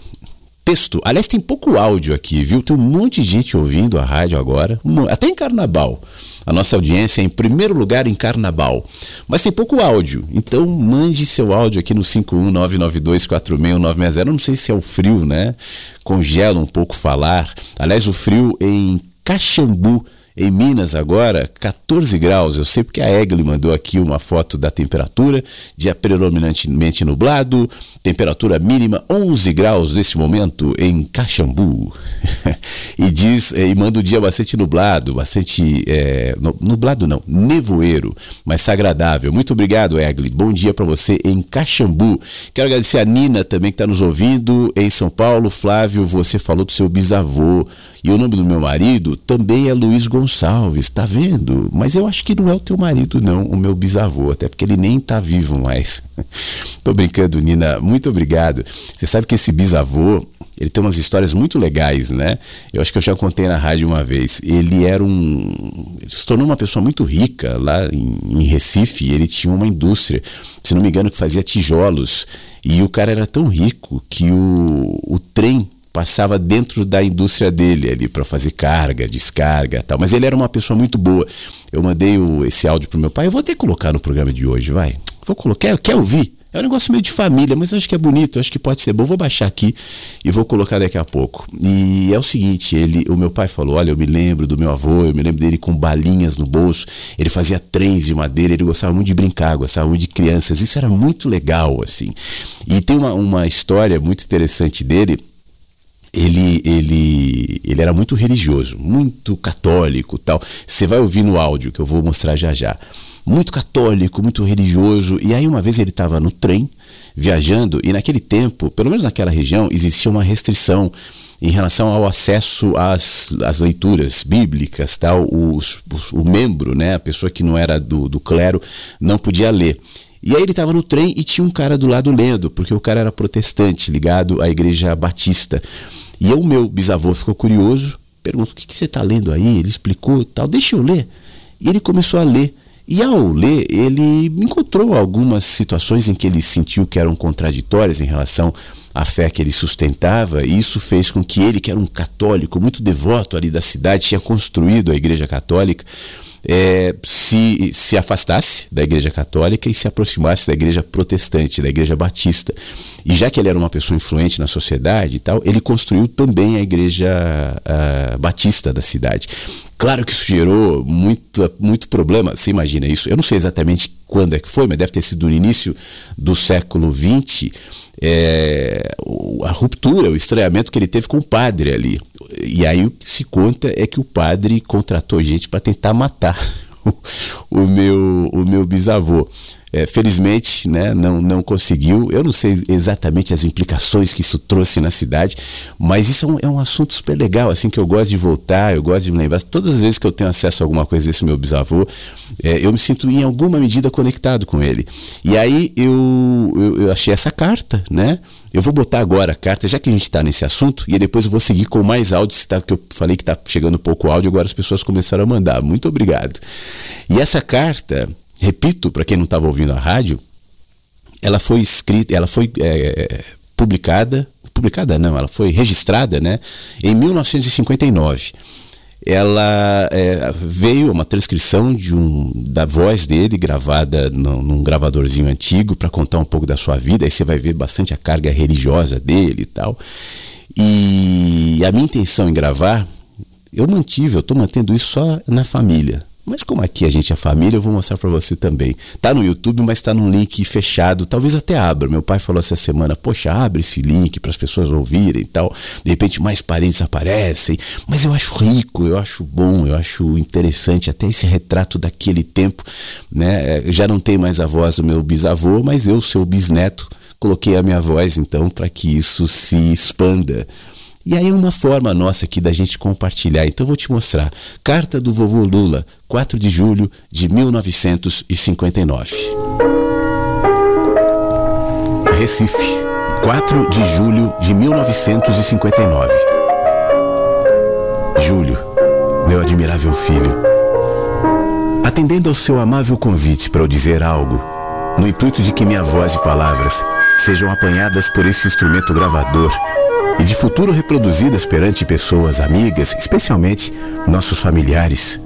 texto. Aliás, tem pouco áudio aqui, viu? Tem um monte de gente ouvindo a rádio agora, até em carnaval. A nossa audiência é em primeiro lugar em carnaval. Mas tem pouco áudio, então mande seu áudio aqui no 51992461960. Não sei se é o frio, né? Congela um pouco falar. Aliás, o frio em Caxambu em Minas agora, 14 graus. Eu sei porque a Egli mandou aqui uma foto da temperatura, dia predominantemente nublado, temperatura mínima 11 graus nesse momento em Caxambu. e diz, e manda o dia bastante nublado, bastante. É, nublado não, nevoeiro, mas agradável. Muito obrigado, Egli. Bom dia para você em Caxambu. Quero agradecer a Nina também que está nos ouvindo em São Paulo. Flávio, você falou do seu bisavô. E o nome do meu marido também é Luiz Gonçalves, tá vendo? Mas eu acho que não é o teu marido, não, o meu bisavô, até porque ele nem tá vivo mais. Tô brincando, Nina, muito obrigado. Você sabe que esse bisavô, ele tem umas histórias muito legais, né? Eu acho que eu já contei na rádio uma vez. Ele era um. Ele se tornou uma pessoa muito rica lá em, em Recife. Ele tinha uma indústria, se não me engano, que fazia tijolos. E o cara era tão rico que o, o trem passava dentro da indústria dele ali para fazer carga, descarga tal. Mas ele era uma pessoa muito boa. Eu mandei o, esse áudio pro meu pai. Eu vou até colocar no programa de hoje, vai. Vou colocar. Quer, quer ouvir? É um negócio meio de família, mas eu acho que é bonito, acho que pode ser bom. Vou baixar aqui e vou colocar daqui a pouco. E é o seguinte, ele, o meu pai falou: "Olha, eu me lembro do meu avô, eu me lembro dele com balinhas no bolso. Ele fazia trens de madeira, ele gostava muito de brincar, gostava muito de crianças. Isso era muito legal assim. E tem uma, uma história muito interessante dele ele, ele, ele era muito religioso, muito católico tal. Você vai ouvir no áudio que eu vou mostrar já já. Muito católico, muito religioso. E aí uma vez ele estava no trem, viajando, e naquele tempo, pelo menos naquela região, existia uma restrição em relação ao acesso às, às leituras bíblicas, tal. Os, os, o membro, né, a pessoa que não era do, do clero, não podia ler. E aí ele estava no trem e tinha um cara do lado lendo, porque o cara era protestante, ligado à igreja batista. E o meu bisavô ficou curioso, perguntou: o que, que você está lendo aí? Ele explicou tal, deixa eu ler. E ele começou a ler. E ao ler, ele encontrou algumas situações em que ele sentiu que eram contraditórias em relação à fé que ele sustentava, e isso fez com que ele, que era um católico muito devoto ali da cidade, tinha construído a igreja católica, é, se, se afastasse da Igreja Católica e se aproximasse da Igreja Protestante, da Igreja Batista. E já que ele era uma pessoa influente na sociedade e tal, ele construiu também a Igreja a, Batista da cidade. Claro que isso gerou muito, muito problema, você imagina isso. Eu não sei exatamente quando é que foi, mas deve ter sido no início do século XX, é, a ruptura, o estranhamento que ele teve com o padre ali. E aí o que se conta é que o padre contratou gente para tentar matar o, o, meu, o meu bisavô. É, felizmente, né, não, não conseguiu. Eu não sei exatamente as implicações que isso trouxe na cidade, mas isso é um, é um, assunto super legal, assim, que eu gosto de voltar, eu gosto de me lembrar. Todas as vezes que eu tenho acesso a alguma coisa desse meu bisavô, é, eu me sinto em alguma medida conectado com ele. E aí eu, eu, eu achei essa carta, né? Eu vou botar agora a carta, já que a gente está nesse assunto, e depois eu vou seguir com mais áudios, tá, que eu falei que está chegando pouco áudio, agora as pessoas começaram a mandar. Muito obrigado. E essa carta repito, para quem não estava ouvindo a rádio, ela foi escrita, ela foi é, publicada, publicada não, ela foi registrada, né, em 1959. Ela é, veio uma transcrição de um, da voz dele gravada num, num gravadorzinho antigo para contar um pouco da sua vida. Aí você vai ver bastante a carga religiosa dele e tal. E a minha intenção em gravar, eu mantive, eu estou mantendo isso só na família, mas como aqui a gente é família, eu vou mostrar para você também. Tá no YouTube, mas tá num link fechado. Talvez até abra. Meu pai falou essa semana: "Poxa, abre esse link para as pessoas ouvirem e tal". De repente mais parentes aparecem, mas eu acho rico, eu acho bom, eu acho interessante até esse retrato daquele tempo, né? É, já não tem mais a voz do meu bisavô, mas eu, seu bisneto, coloquei a minha voz então para que isso se expanda e aí é uma forma nossa aqui da gente compartilhar. Então eu vou te mostrar. Carta do vovô Lula, 4 de julho de 1959. Recife, 4 de julho de 1959. Júlio, meu admirável filho, atendendo ao seu amável convite para eu dizer algo, no intuito de que minha voz e palavras sejam apanhadas por esse instrumento gravador e de futuro reproduzidas perante pessoas amigas, especialmente nossos familiares.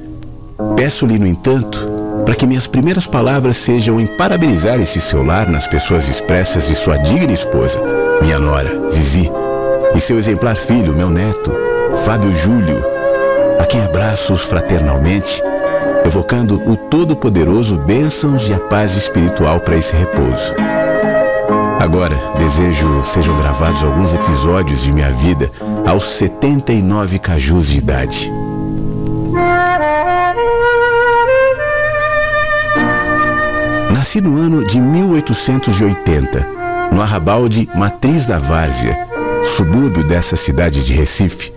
Peço-lhe, no entanto, para que minhas primeiras palavras sejam em parabenizar esse seu lar nas pessoas expressas de sua digna esposa, minha nora, Zizi, e seu exemplar filho, meu neto, Fábio Júlio, a quem abraço-os fraternalmente, evocando o Todo-Poderoso bênçãos e a paz espiritual para esse repouso. Agora, desejo sejam gravados alguns episódios de minha vida aos 79 cajus de idade. Nasci no ano de 1880, no arrabal de Matriz da Várzea, subúrbio dessa cidade de Recife,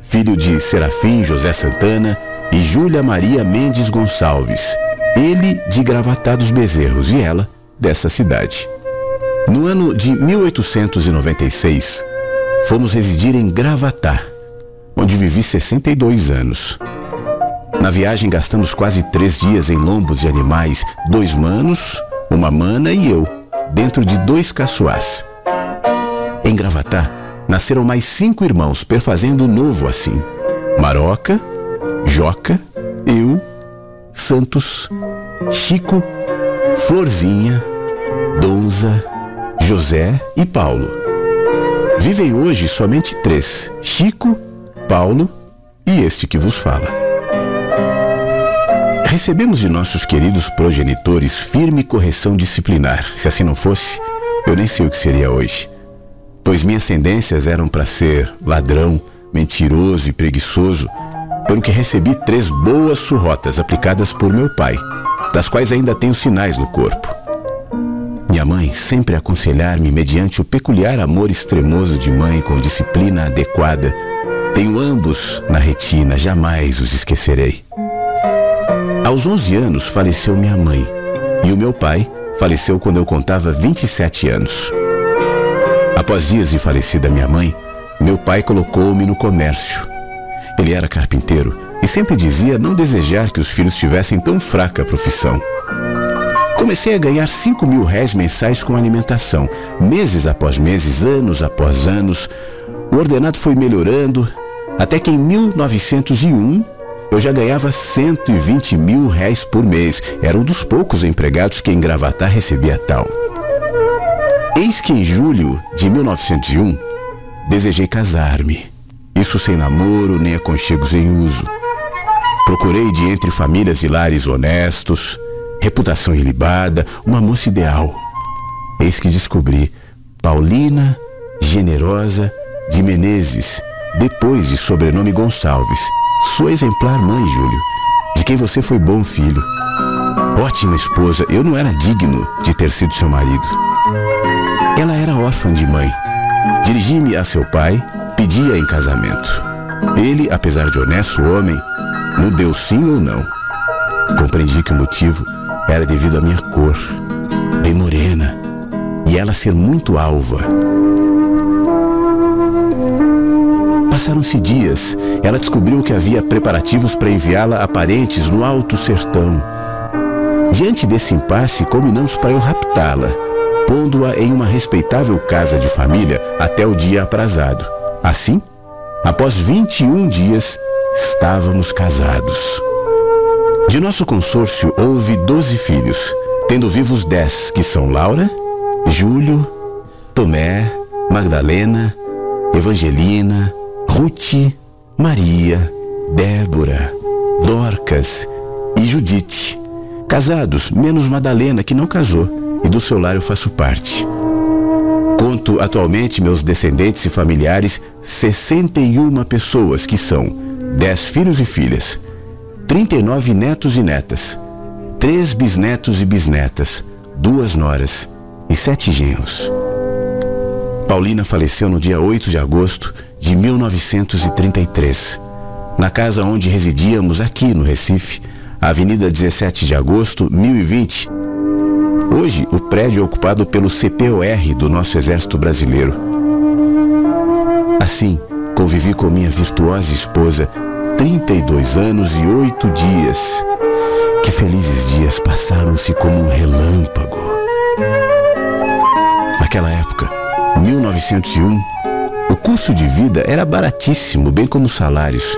filho de Serafim José Santana e Júlia Maria Mendes Gonçalves, ele de Gravatados Bezerros e ela dessa cidade. No ano de 1896, fomos residir em Gravatá, onde vivi 62 anos. Na viagem gastamos quase três dias em lombos de animais, dois manos, uma mana e eu, dentro de dois caçoás. Em Gravatá, nasceram mais cinco irmãos, perfazendo novo assim. Maroca, Joca, eu, Santos, Chico, Florzinha, Donza, José e Paulo. Vivem hoje somente três: Chico, Paulo e este que vos fala. Recebemos de nossos queridos progenitores firme correção disciplinar. Se assim não fosse, eu nem sei o que seria hoje. Pois minhas tendências eram para ser ladrão, mentiroso e preguiçoso, pelo que recebi três boas surrotas aplicadas por meu pai, das quais ainda tenho sinais no corpo. Minha mãe sempre aconselhar-me mediante o peculiar amor extremoso de mãe com disciplina adequada. Tenho ambos na retina, jamais os esquecerei. Aos 11 anos faleceu minha mãe e o meu pai faleceu quando eu contava 27 anos. Após dias de falecida minha mãe, meu pai colocou-me no comércio. Ele era carpinteiro e sempre dizia não desejar que os filhos tivessem tão fraca profissão. Comecei a ganhar 5 mil réis mensais com alimentação. Meses após meses, anos após anos, o ordenado foi melhorando, até que em 1901 eu já ganhava 120 mil réis por mês. Era um dos poucos empregados que em Gravatar recebia tal. Eis que em julho de 1901 desejei casar-me. Isso sem namoro nem aconchegos em uso. Procurei de entre famílias e lares honestos, reputação ilibada, uma moça ideal. Eis que descobri Paulina Generosa de Menezes, depois de sobrenome Gonçalves, sua exemplar mãe, Júlio, de quem você foi bom filho. Ótima esposa, eu não era digno de ter sido seu marido. Ela era órfã de mãe. Dirigi-me a seu pai, pedia em casamento. Ele, apesar de honesto homem, não deu sim ou não. Compreendi que o motivo era devido à minha cor, bem morena, e ela ser muito alva. Passaram-se dias, ela descobriu que havia preparativos para enviá-la a parentes no Alto Sertão. Diante desse impasse, combinamos para eu raptá-la, pondo-a em uma respeitável casa de família até o dia aprazado. Assim, após 21 dias, estávamos casados. De nosso consórcio houve 12 filhos, tendo vivos 10, que são Laura, Júlio, Tomé, Magdalena, Evangelina, Ruth, Maria, Débora, Dorcas e Judite. Casados, menos Madalena, que não casou, e do seu lar eu faço parte. Conto atualmente meus descendentes e familiares 61 pessoas, que são 10 filhos e filhas, 39 netos e netas, 3 bisnetos e bisnetas, duas noras e sete genros. Paulina faleceu no dia 8 de agosto de 1933, na casa onde residíamos aqui no Recife, Avenida 17 de Agosto, 1020. Hoje, o prédio é ocupado pelo CPOR do nosso Exército Brasileiro. Assim, convivi com minha virtuosa esposa 32 anos e 8 dias. Que felizes dias passaram-se como um relâmpago. Naquela época, 1901, o custo de vida era baratíssimo, bem como os salários.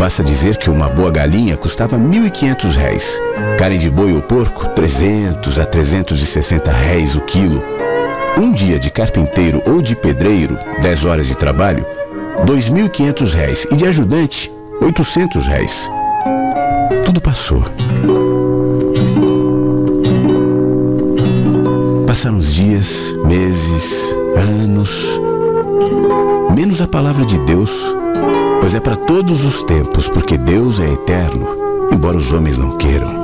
Basta dizer que uma boa galinha custava R$ 1.500, réis. carne de boi ou porco, 300 a 360 réis o quilo. Um dia de carpinteiro ou de pedreiro, 10 horas de trabalho, R$ 2.500 réis e de ajudante, 800 réis. Tudo passou. Passaram os dias, meses, anos. Menos a palavra de Deus, pois é para todos os tempos, porque Deus é eterno, embora os homens não queiram.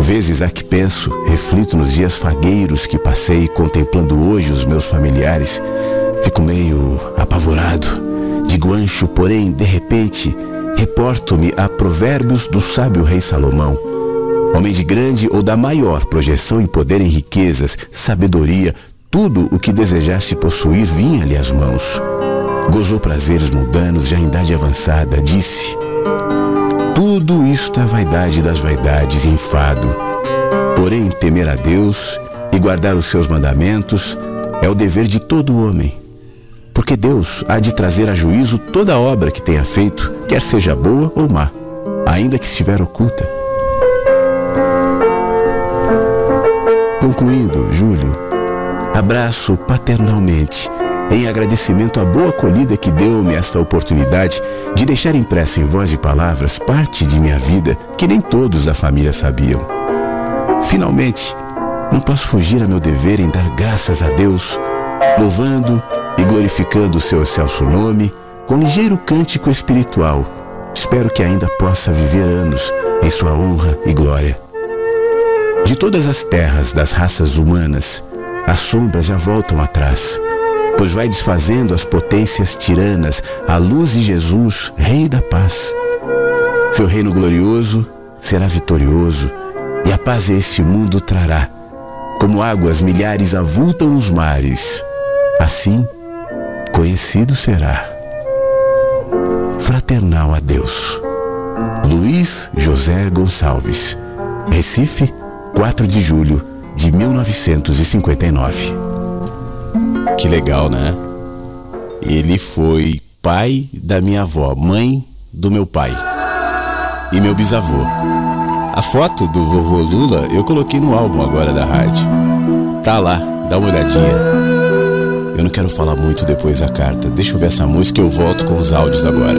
Vezes há que penso, reflito nos dias fagueiros que passei contemplando hoje os meus familiares. Fico meio apavorado. Digo ancho, porém, de repente, reporto-me a provérbios do sábio rei Salomão. Homem de grande ou da maior projeção em poder em riquezas, sabedoria, tudo o que desejasse possuir vinha-lhe às mãos. Gozou prazeres mundanos já em idade avançada, disse: Tudo isto é vaidade das vaidades e enfado. Porém, temer a Deus e guardar os seus mandamentos é o dever de todo homem. Porque Deus há de trazer a juízo toda obra que tenha feito, quer seja boa ou má, ainda que estiver oculta. Concluindo, Júlio, abraço paternalmente em agradecimento à boa acolhida que deu-me esta oportunidade de deixar impressa em voz e palavras parte de minha vida que nem todos da família sabiam. Finalmente, não posso fugir a meu dever em dar graças a Deus, louvando e glorificando o seu excelso nome com ligeiro cântico espiritual. Espero que ainda possa viver anos em sua honra e glória. De todas as terras das raças humanas, as sombras já voltam atrás pois vai desfazendo as potências tiranas à luz de Jesus, Rei da paz. Seu reino glorioso será vitorioso e a paz a este mundo trará. Como águas milhares avultam os mares, assim conhecido será. Fraternal a Deus. Luiz José Gonçalves, Recife, 4 de julho de 1959. Que legal, né? Ele foi pai da minha avó, mãe do meu pai e meu bisavô. A foto do vovô Lula eu coloquei no álbum agora da rádio. Tá lá, dá uma olhadinha. Eu não quero falar muito depois da carta. Deixa eu ver essa música e eu volto com os áudios agora.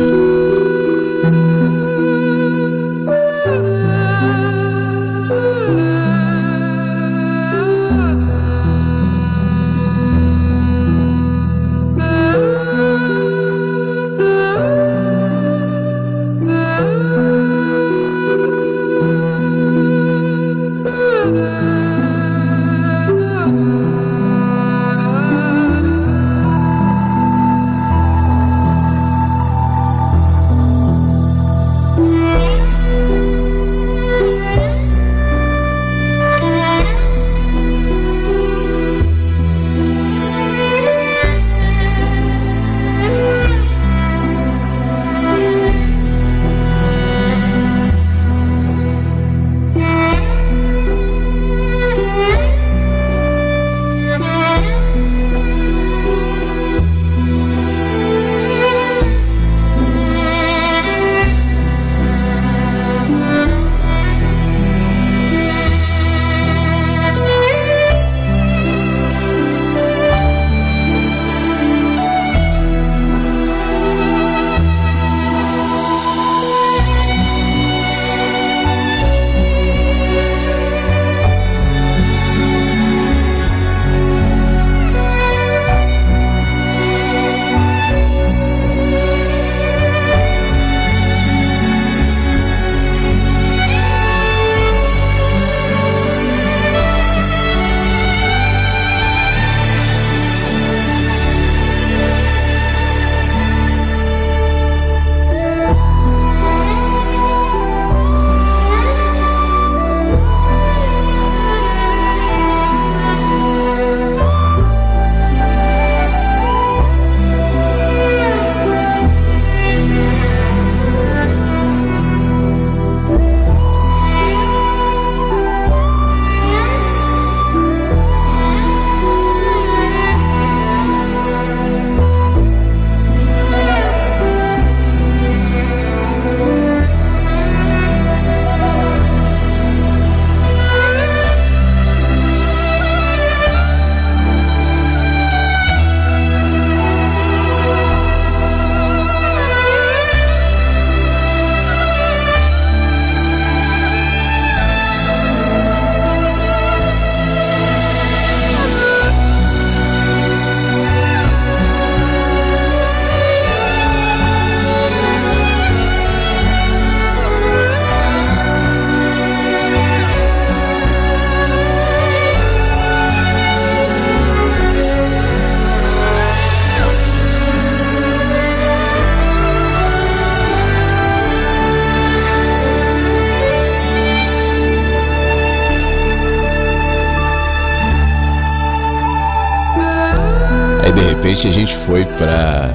Repente a gente foi para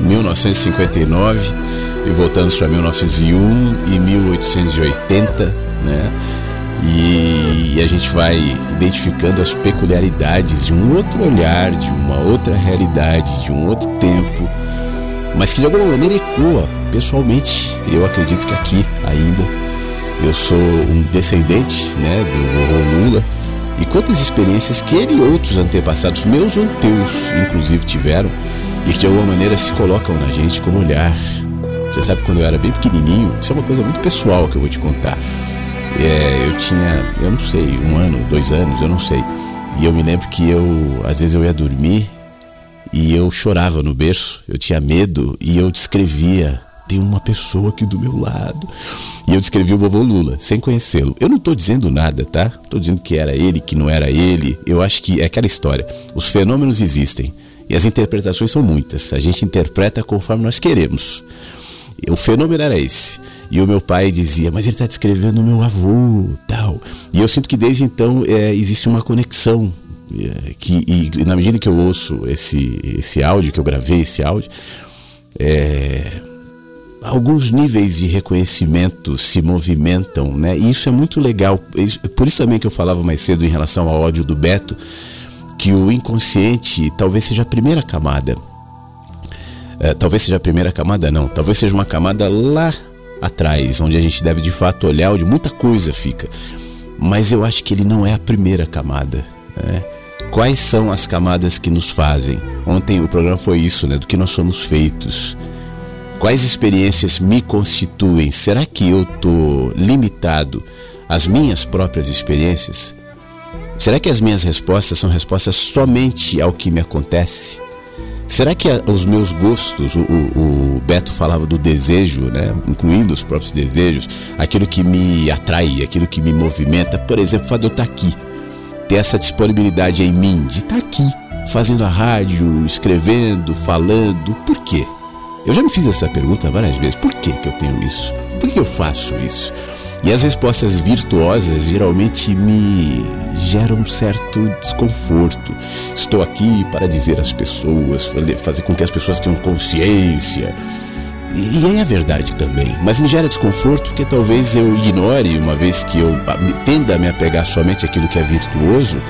1959 e voltamos para 1901 e 1880, né? E, e a gente vai identificando as peculiaridades de um outro olhar, de uma outra realidade, de um outro tempo, mas que de alguma maneira ecoa. Pessoalmente, eu acredito que aqui ainda eu sou um descendente, né, do vovô Lula. E quantas experiências que ele e outros antepassados, meus ou teus, inclusive, tiveram e que de alguma maneira se colocam na gente como olhar. Você sabe, quando eu era bem pequenininho, isso é uma coisa muito pessoal que eu vou te contar. É, eu tinha, eu não sei, um ano, dois anos, eu não sei. E eu me lembro que eu, às vezes eu ia dormir e eu chorava no berço, eu tinha medo e eu descrevia. Tem uma pessoa aqui do meu lado. E eu descrevi o vovô Lula, sem conhecê-lo. Eu não estou dizendo nada, tá? Estou dizendo que era ele, que não era ele. Eu acho que é aquela história. Os fenômenos existem. E as interpretações são muitas. A gente interpreta conforme nós queremos. O fenômeno era esse. E o meu pai dizia, mas ele está descrevendo o meu avô, tal. E eu sinto que desde então é, existe uma conexão. É, que, e na medida que eu ouço esse, esse áudio, que eu gravei esse áudio, é, alguns níveis de reconhecimento se movimentam, né? E isso é muito legal. Por isso também que eu falava mais cedo em relação ao áudio do Beto, que o inconsciente talvez seja a primeira camada. É, talvez seja a primeira camada, não. Talvez seja uma camada lá atrás, onde a gente deve de fato olhar, onde muita coisa fica. Mas eu acho que ele não é a primeira camada. Né? Quais são as camadas que nos fazem? Ontem o programa foi isso, né? Do que nós somos feitos. Quais experiências me constituem? Será que eu estou limitado às minhas próprias experiências? Será que as minhas respostas são respostas somente ao que me acontece? Será que os meus gostos, o, o, o, Beto falava do desejo, né? incluindo os próprios desejos, aquilo que me atrai, aquilo que me movimenta, por exemplo, o de eu estar aqui, ter essa disponibilidade em mim de estar aqui, fazendo a rádio, escrevendo, falando, por quê? Eu já me fiz essa pergunta várias vezes, por que, que eu tenho isso? Por que eu faço isso? E as respostas virtuosas geralmente me geram um certo desconforto. Estou aqui para dizer às pessoas, fazer com que as pessoas tenham consciência. E é a verdade também, mas me gera desconforto porque talvez eu ignore, uma vez que eu tenda a me apegar somente àquilo que é virtuoso,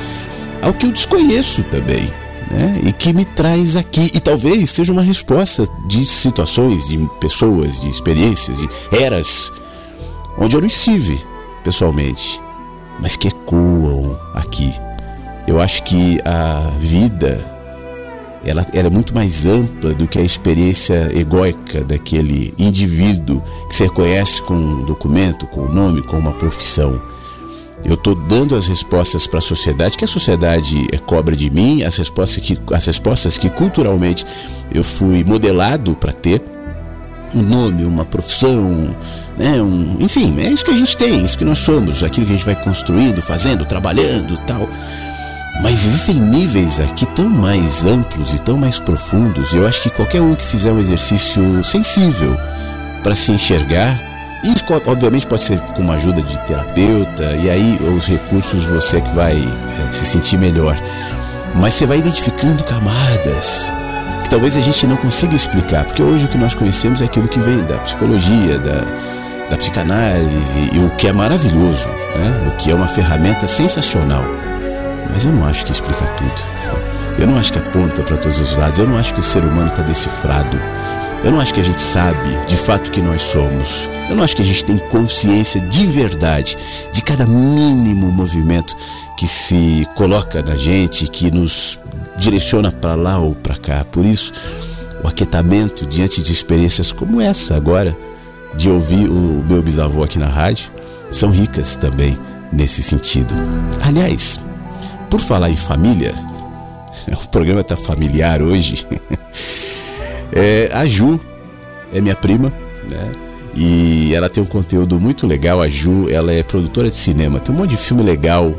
ao que eu desconheço também. Né? E que me traz aqui, e talvez seja uma resposta de situações, de pessoas, de experiências, de eras onde eu não estive pessoalmente, mas que ecoam aqui. Eu acho que a vida ela, ela, é muito mais ampla do que a experiência egóica daquele indivíduo que se reconhece com um documento, com um nome, com uma profissão. Eu estou dando as respostas para a sociedade, que a sociedade é cobra de mim, as respostas que, as respostas que culturalmente eu fui modelado para ter um nome, uma profissão, né? Um, enfim, é isso que a gente tem, isso que nós somos, aquilo que a gente vai construindo, fazendo, trabalhando, tal. Mas existem níveis aqui tão mais amplos e tão mais profundos. E eu acho que qualquer um que fizer um exercício sensível para se enxergar, isso obviamente pode ser com uma ajuda de terapeuta, e aí os recursos você é que vai é, se sentir melhor. Mas você vai identificando camadas, que talvez a gente não consiga explicar, porque hoje o que nós conhecemos é aquilo que vem da psicologia, da, da psicanálise, e o que é maravilhoso, né? o que é uma ferramenta sensacional. Mas eu não acho que explica tudo. Eu não acho que aponta para todos os lados. Eu não acho que o ser humano está decifrado. Eu não acho que a gente sabe de fato que nós somos. Eu não acho que a gente tem consciência de verdade de cada mínimo movimento que se coloca na gente, que nos direciona para lá ou para cá. Por isso, o aquietamento diante de experiências como essa agora, de ouvir o meu bisavô aqui na rádio, são ricas também nesse sentido. Aliás, por falar em família, o programa está familiar hoje. É, a Ju é minha prima, né? E ela tem um conteúdo muito legal. A Ju, ela é produtora de cinema, tem um monte de filme legal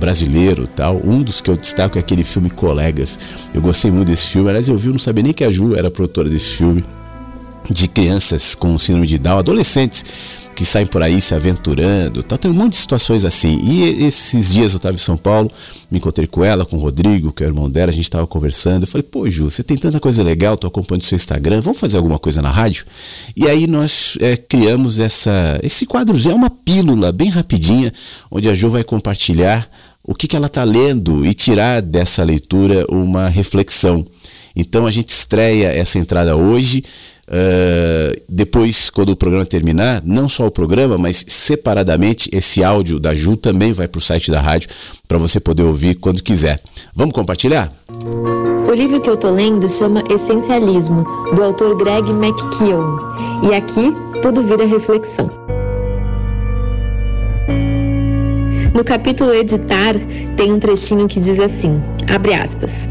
brasileiro tal. Um dos que eu destaco é aquele filme Colegas. Eu gostei muito desse filme. Aliás, eu vi, não sabia nem que a Ju era produtora desse filme de crianças com síndrome de Down, adolescentes que saem por aí se aventurando, tá? tem um monte de situações assim. E esses dias eu estava em São Paulo, me encontrei com ela, com o Rodrigo, que é o irmão dela, a gente estava conversando. Eu falei, pô, Ju, você tem tanta coisa legal, tô acompanhando seu Instagram, vamos fazer alguma coisa na rádio? E aí nós é, criamos essa, esse quadrozinho, é uma pílula bem rapidinha, onde a Ju vai compartilhar o que, que ela está lendo e tirar dessa leitura uma reflexão. Então a gente estreia essa entrada hoje. Uh, depois, quando o programa terminar, não só o programa, mas separadamente, esse áudio da Ju também vai para o site da rádio para você poder ouvir quando quiser. Vamos compartilhar? O livro que eu tô lendo chama Essencialismo, do autor Greg McKeown. E aqui tudo vira reflexão. No capítulo Editar, tem um trechinho que diz assim: abre aspas.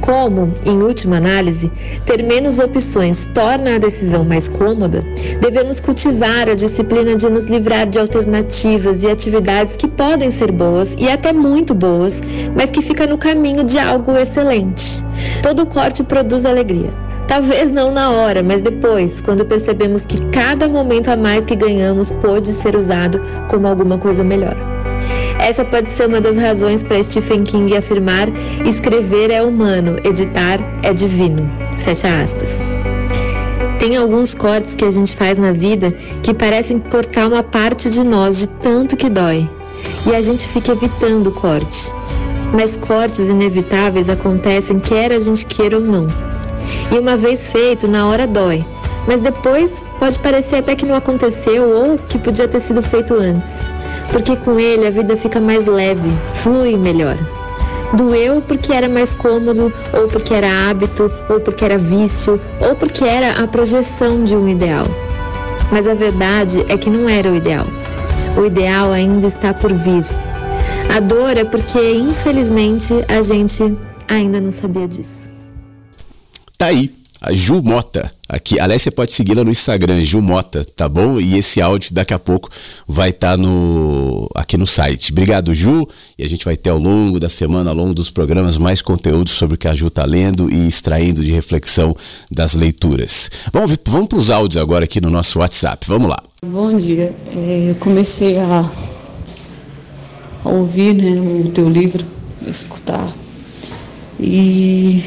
Como, em última análise, ter menos opções torna a decisão mais cômoda, devemos cultivar a disciplina de nos livrar de alternativas e atividades que podem ser boas e até muito boas, mas que ficam no caminho de algo excelente. Todo corte produz alegria. Talvez não na hora, mas depois, quando percebemos que cada momento a mais que ganhamos pode ser usado como alguma coisa melhor. Essa pode ser uma das razões para Stephen King afirmar: escrever é humano, editar é divino. Fecha aspas. Tem alguns cortes que a gente faz na vida que parecem cortar uma parte de nós de tanto que dói. E a gente fica evitando o corte. Mas cortes inevitáveis acontecem quer a gente queira ou não. E uma vez feito, na hora dói. Mas depois pode parecer até que não aconteceu ou que podia ter sido feito antes porque com ele a vida fica mais leve, flui melhor. Doeu porque era mais cômodo, ou porque era hábito, ou porque era vício, ou porque era a projeção de um ideal. Mas a verdade é que não era o ideal. O ideal ainda está por vir. A dor é porque, infelizmente, a gente ainda não sabia disso. Tá aí a Ju Mota. Aqui, aliás, você pode segui-la no Instagram, Ju Mota, tá bom? E esse áudio daqui a pouco vai estar tá no aqui no site. Obrigado, Ju. E a gente vai ter ao longo da semana, ao longo dos programas, mais conteúdo sobre o que a Ju tá lendo e extraindo de reflexão das leituras. Vamos, vamos para os áudios agora aqui no nosso WhatsApp. Vamos lá. Bom dia. É, eu comecei a, a ouvir né, o teu livro, escutar. E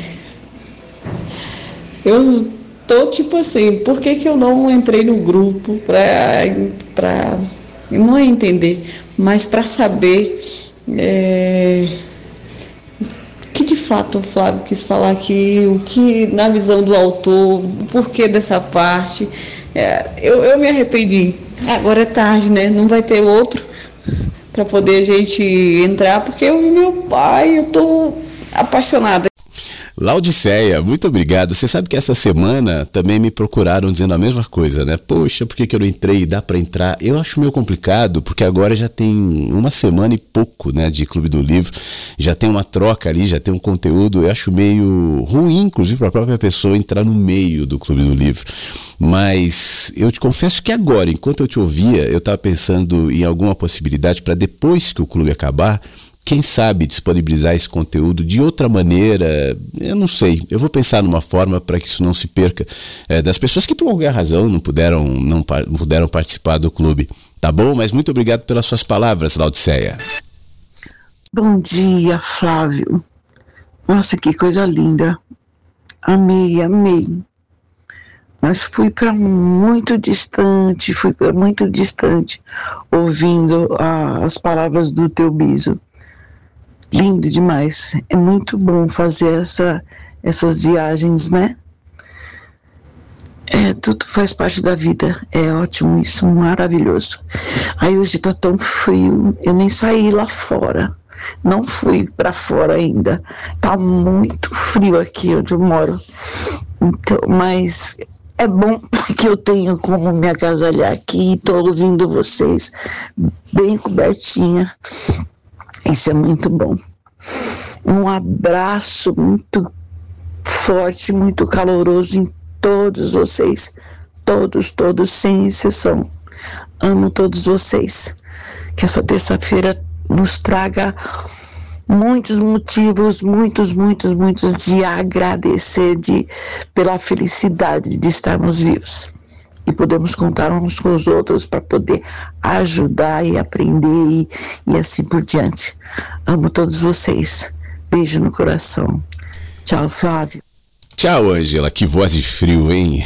eu tô tipo assim, por que, que eu não entrei no grupo para não é entender, mas para saber é, que de fato o Flávio quis falar aqui, o que na visão do autor, o porquê dessa parte. É, eu, eu me arrependi. Agora é tarde, né? Não vai ter outro para poder a gente entrar, porque eu vi meu pai, eu tô apaixonada. Laudiceia, muito obrigado. Você sabe que essa semana também me procuraram dizendo a mesma coisa, né? Poxa, por que, que eu não entrei? Dá para entrar? Eu acho meio complicado, porque agora já tem uma semana e pouco, né, de Clube do Livro. Já tem uma troca ali, já tem um conteúdo. Eu acho meio ruim, inclusive, para a própria pessoa entrar no meio do Clube do Livro. Mas eu te confesso que agora, enquanto eu te ouvia, eu estava pensando em alguma possibilidade para depois que o clube acabar quem sabe disponibilizar esse conteúdo de outra maneira, eu não sei. Eu vou pensar numa forma para que isso não se perca é, das pessoas que por qualquer razão não puderam, não, não puderam participar do clube. Tá bom? Mas muito obrigado pelas suas palavras, Laudiceia. Bom dia, Flávio. Nossa, que coisa linda. Amei, amei. Mas fui para muito distante, fui para muito distante, ouvindo a, as palavras do teu biso lindo demais. É muito bom fazer essa, essas viagens, né? É, tudo faz parte da vida. É ótimo isso, maravilhoso. Aí hoje tá tão frio, eu nem saí lá fora. Não fui para fora ainda. Tá muito frio aqui onde eu moro. Então, mas é bom porque eu tenho como me agasalhar aqui e tô ouvindo vocês bem cobertinha. Isso é muito bom. Um abraço muito forte, muito caloroso em todos vocês. Todos, todos, sem exceção. Amo todos vocês. Que essa terça-feira nos traga muitos motivos, muitos, muitos, muitos de agradecer de, pela felicidade de estarmos vivos. E podemos contar uns com os outros para poder ajudar e aprender e, e assim por diante. Amo todos vocês. Beijo no coração. Tchau, Flávio. Tchau, Ângela. Que voz de frio, hein?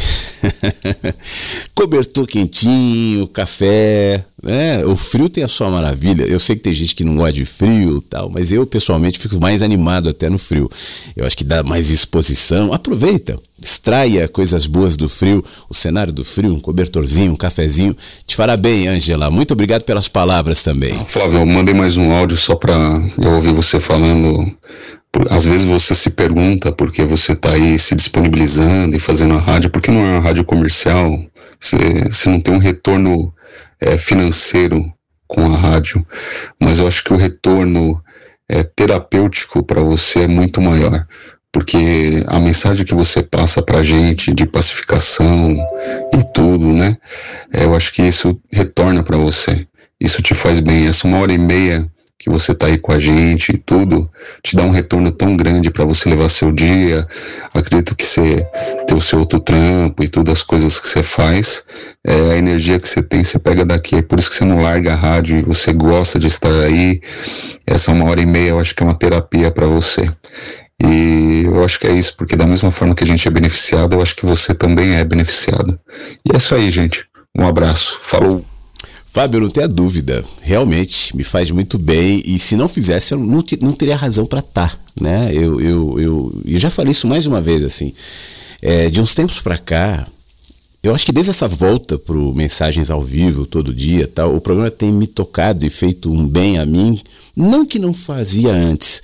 Cobertor quentinho, café, né? O frio tem a sua maravilha. Eu sei que tem gente que não gosta de frio tal, mas eu pessoalmente fico mais animado até no frio. Eu acho que dá mais exposição. Aproveita, extraia coisas boas do frio, o cenário do frio, um cobertorzinho, um cafezinho. Te fará bem, Ângela. Muito obrigado pelas palavras também. Flávio, eu mandei mais um áudio só para eu ouvir você falando às vezes você se pergunta por que você está aí se disponibilizando e fazendo a rádio, porque não é uma rádio comercial, você, você não tem um retorno é, financeiro com a rádio, mas eu acho que o retorno é, terapêutico para você é muito maior, porque a mensagem que você passa para a gente de pacificação e tudo, né? É, eu acho que isso retorna para você, isso te faz bem. Essa uma hora e meia que você tá aí com a gente e tudo, te dá um retorno tão grande para você levar seu dia. Acredito que você ter o seu outro trampo e todas as coisas que você faz, é, a energia que você tem, você pega daqui. É por isso que você não larga a rádio e você gosta de estar aí. Essa uma hora e meia eu acho que é uma terapia para você. E eu acho que é isso, porque da mesma forma que a gente é beneficiado, eu acho que você também é beneficiado. E é isso aí, gente. Um abraço. Falou. Fábio, não tenha dúvida, realmente me faz muito bem. E se não fizesse eu não, não teria razão para estar, tá, né? Eu, eu, eu, eu já falei isso mais uma vez assim, é, de uns tempos para cá, eu acho que desde essa volta pro mensagens ao vivo todo dia, tal, o programa tem me tocado e feito um bem a mim, não que não fazia antes,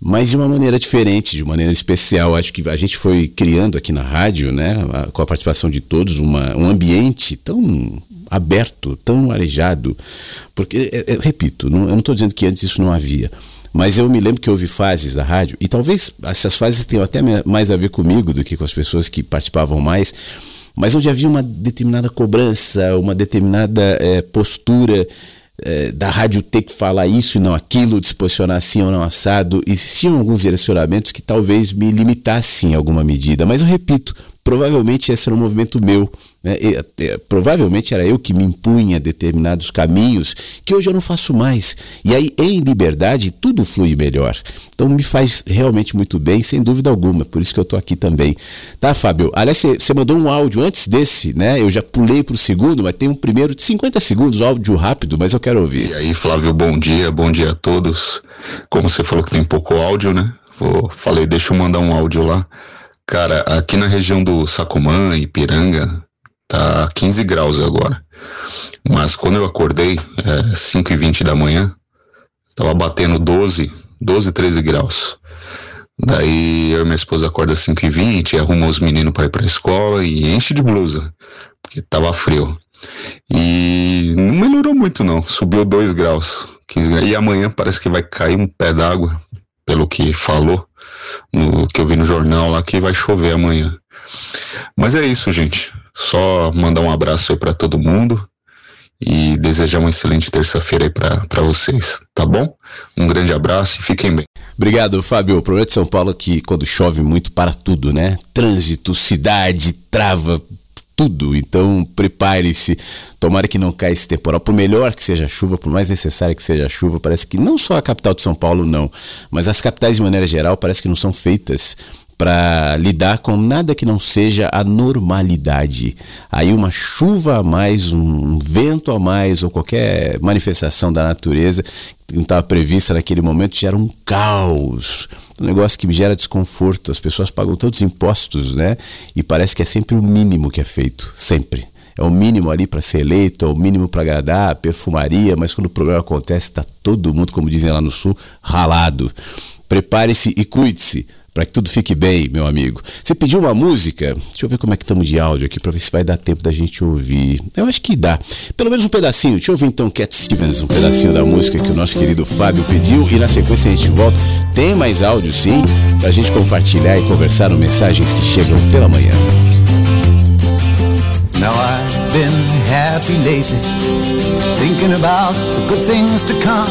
mas de uma maneira diferente, de maneira especial. Acho que a gente foi criando aqui na rádio, né, com a participação de todos, uma, um ambiente tão aberto, tão arejado. Porque, eu, eu repito, não, eu não estou dizendo que antes isso não havia. Mas eu me lembro que houve fases da rádio, e talvez essas fases tenham até mais a ver comigo do que com as pessoas que participavam mais, mas onde havia uma determinada cobrança, uma determinada é, postura é, da rádio ter que falar isso e não aquilo, de se assim ou não assado. Existiam alguns direcionamentos que talvez me limitassem em alguma medida. Mas eu repito, provavelmente esse era um movimento meu. Né? E, provavelmente era eu que me impunha determinados caminhos que hoje eu não faço mais. E aí, em liberdade, tudo flui melhor. Então me faz realmente muito bem, sem dúvida alguma. Por isso que eu estou aqui também. Tá, Fábio? Aliás, você mandou um áudio antes desse, né? Eu já pulei para o segundo, mas tem um primeiro de 50 segundos, áudio rápido, mas eu quero ouvir. E aí, Flávio, bom dia, bom dia a todos. Como você falou que tem pouco áudio, né? Vou, falei, deixa eu mandar um áudio lá. Cara, aqui na região do Sacomã, Ipiranga, tá 15 graus agora. Mas quando eu acordei, é 5 e 20 da manhã, tava batendo 12, 12, 13 graus. Daí eu e minha esposa acorda às 5 e 20, arruma os meninos para ir pra escola e enche de blusa, porque tava frio. E não melhorou muito não, subiu 2 graus, 15 graus. E amanhã parece que vai cair um pé d'água, pelo que falou no que eu vi no jornal lá que vai chover amanhã. Mas é isso, gente. Só mandar um abraço aí para todo mundo e desejar uma excelente terça-feira aí para vocês, tá bom? Um grande abraço e fiquem bem. Obrigado, Fábio. O problema de São Paulo é que quando chove muito para tudo, né? Trânsito, cidade, trava, tudo. Então prepare-se. Tomara que não caia esse temporal. Por melhor que seja a chuva, por mais necessária que seja a chuva, parece que não só a capital de São Paulo, não, mas as capitais de maneira geral parece que não são feitas para lidar com nada que não seja a normalidade. Aí uma chuva a mais, um vento a mais ou qualquer manifestação da natureza que não estava prevista naquele momento gera um caos, um negócio que gera desconforto. As pessoas pagam tantos impostos, né? E parece que é sempre o mínimo que é feito, sempre. É o mínimo ali para ser eleito, é o mínimo para agradar, perfumaria, mas quando o problema acontece, está todo mundo, como dizem lá no sul, ralado. Prepare-se e cuide-se para que tudo fique bem, meu amigo. Você pediu uma música? Deixa eu ver como é que estamos de áudio aqui para ver se vai dar tempo da gente ouvir. Eu acho que dá. Pelo menos um pedacinho. Deixa eu ouvir então Cat Stevens, um pedacinho da música que o nosso querido Fábio pediu e na sequência a gente volta. Tem mais áudio sim, para a gente compartilhar e conversar no mensagens que chegam pela manhã. Now I've been happy lately, thinking about the good things to come.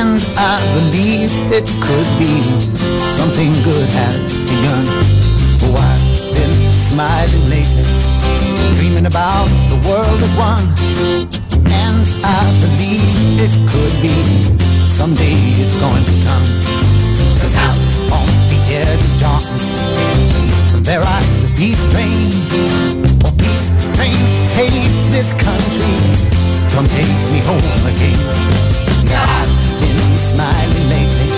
And I believe it could be something good has begun. Oh, I've been smiling lately, dreaming about the world of one. And I believe it could be someday it's going to come. Cause out on the edge of darkness, there lies a peace train this country. Come take me home again. Now I've been smiling lately,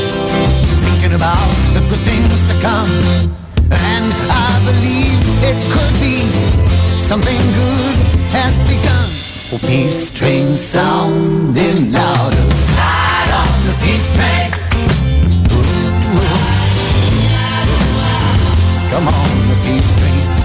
thinking about the good things to come. And I believe it could be something good has begun. Oh, peace train sounding louder. Ride on the peace train. Come on, the peace train.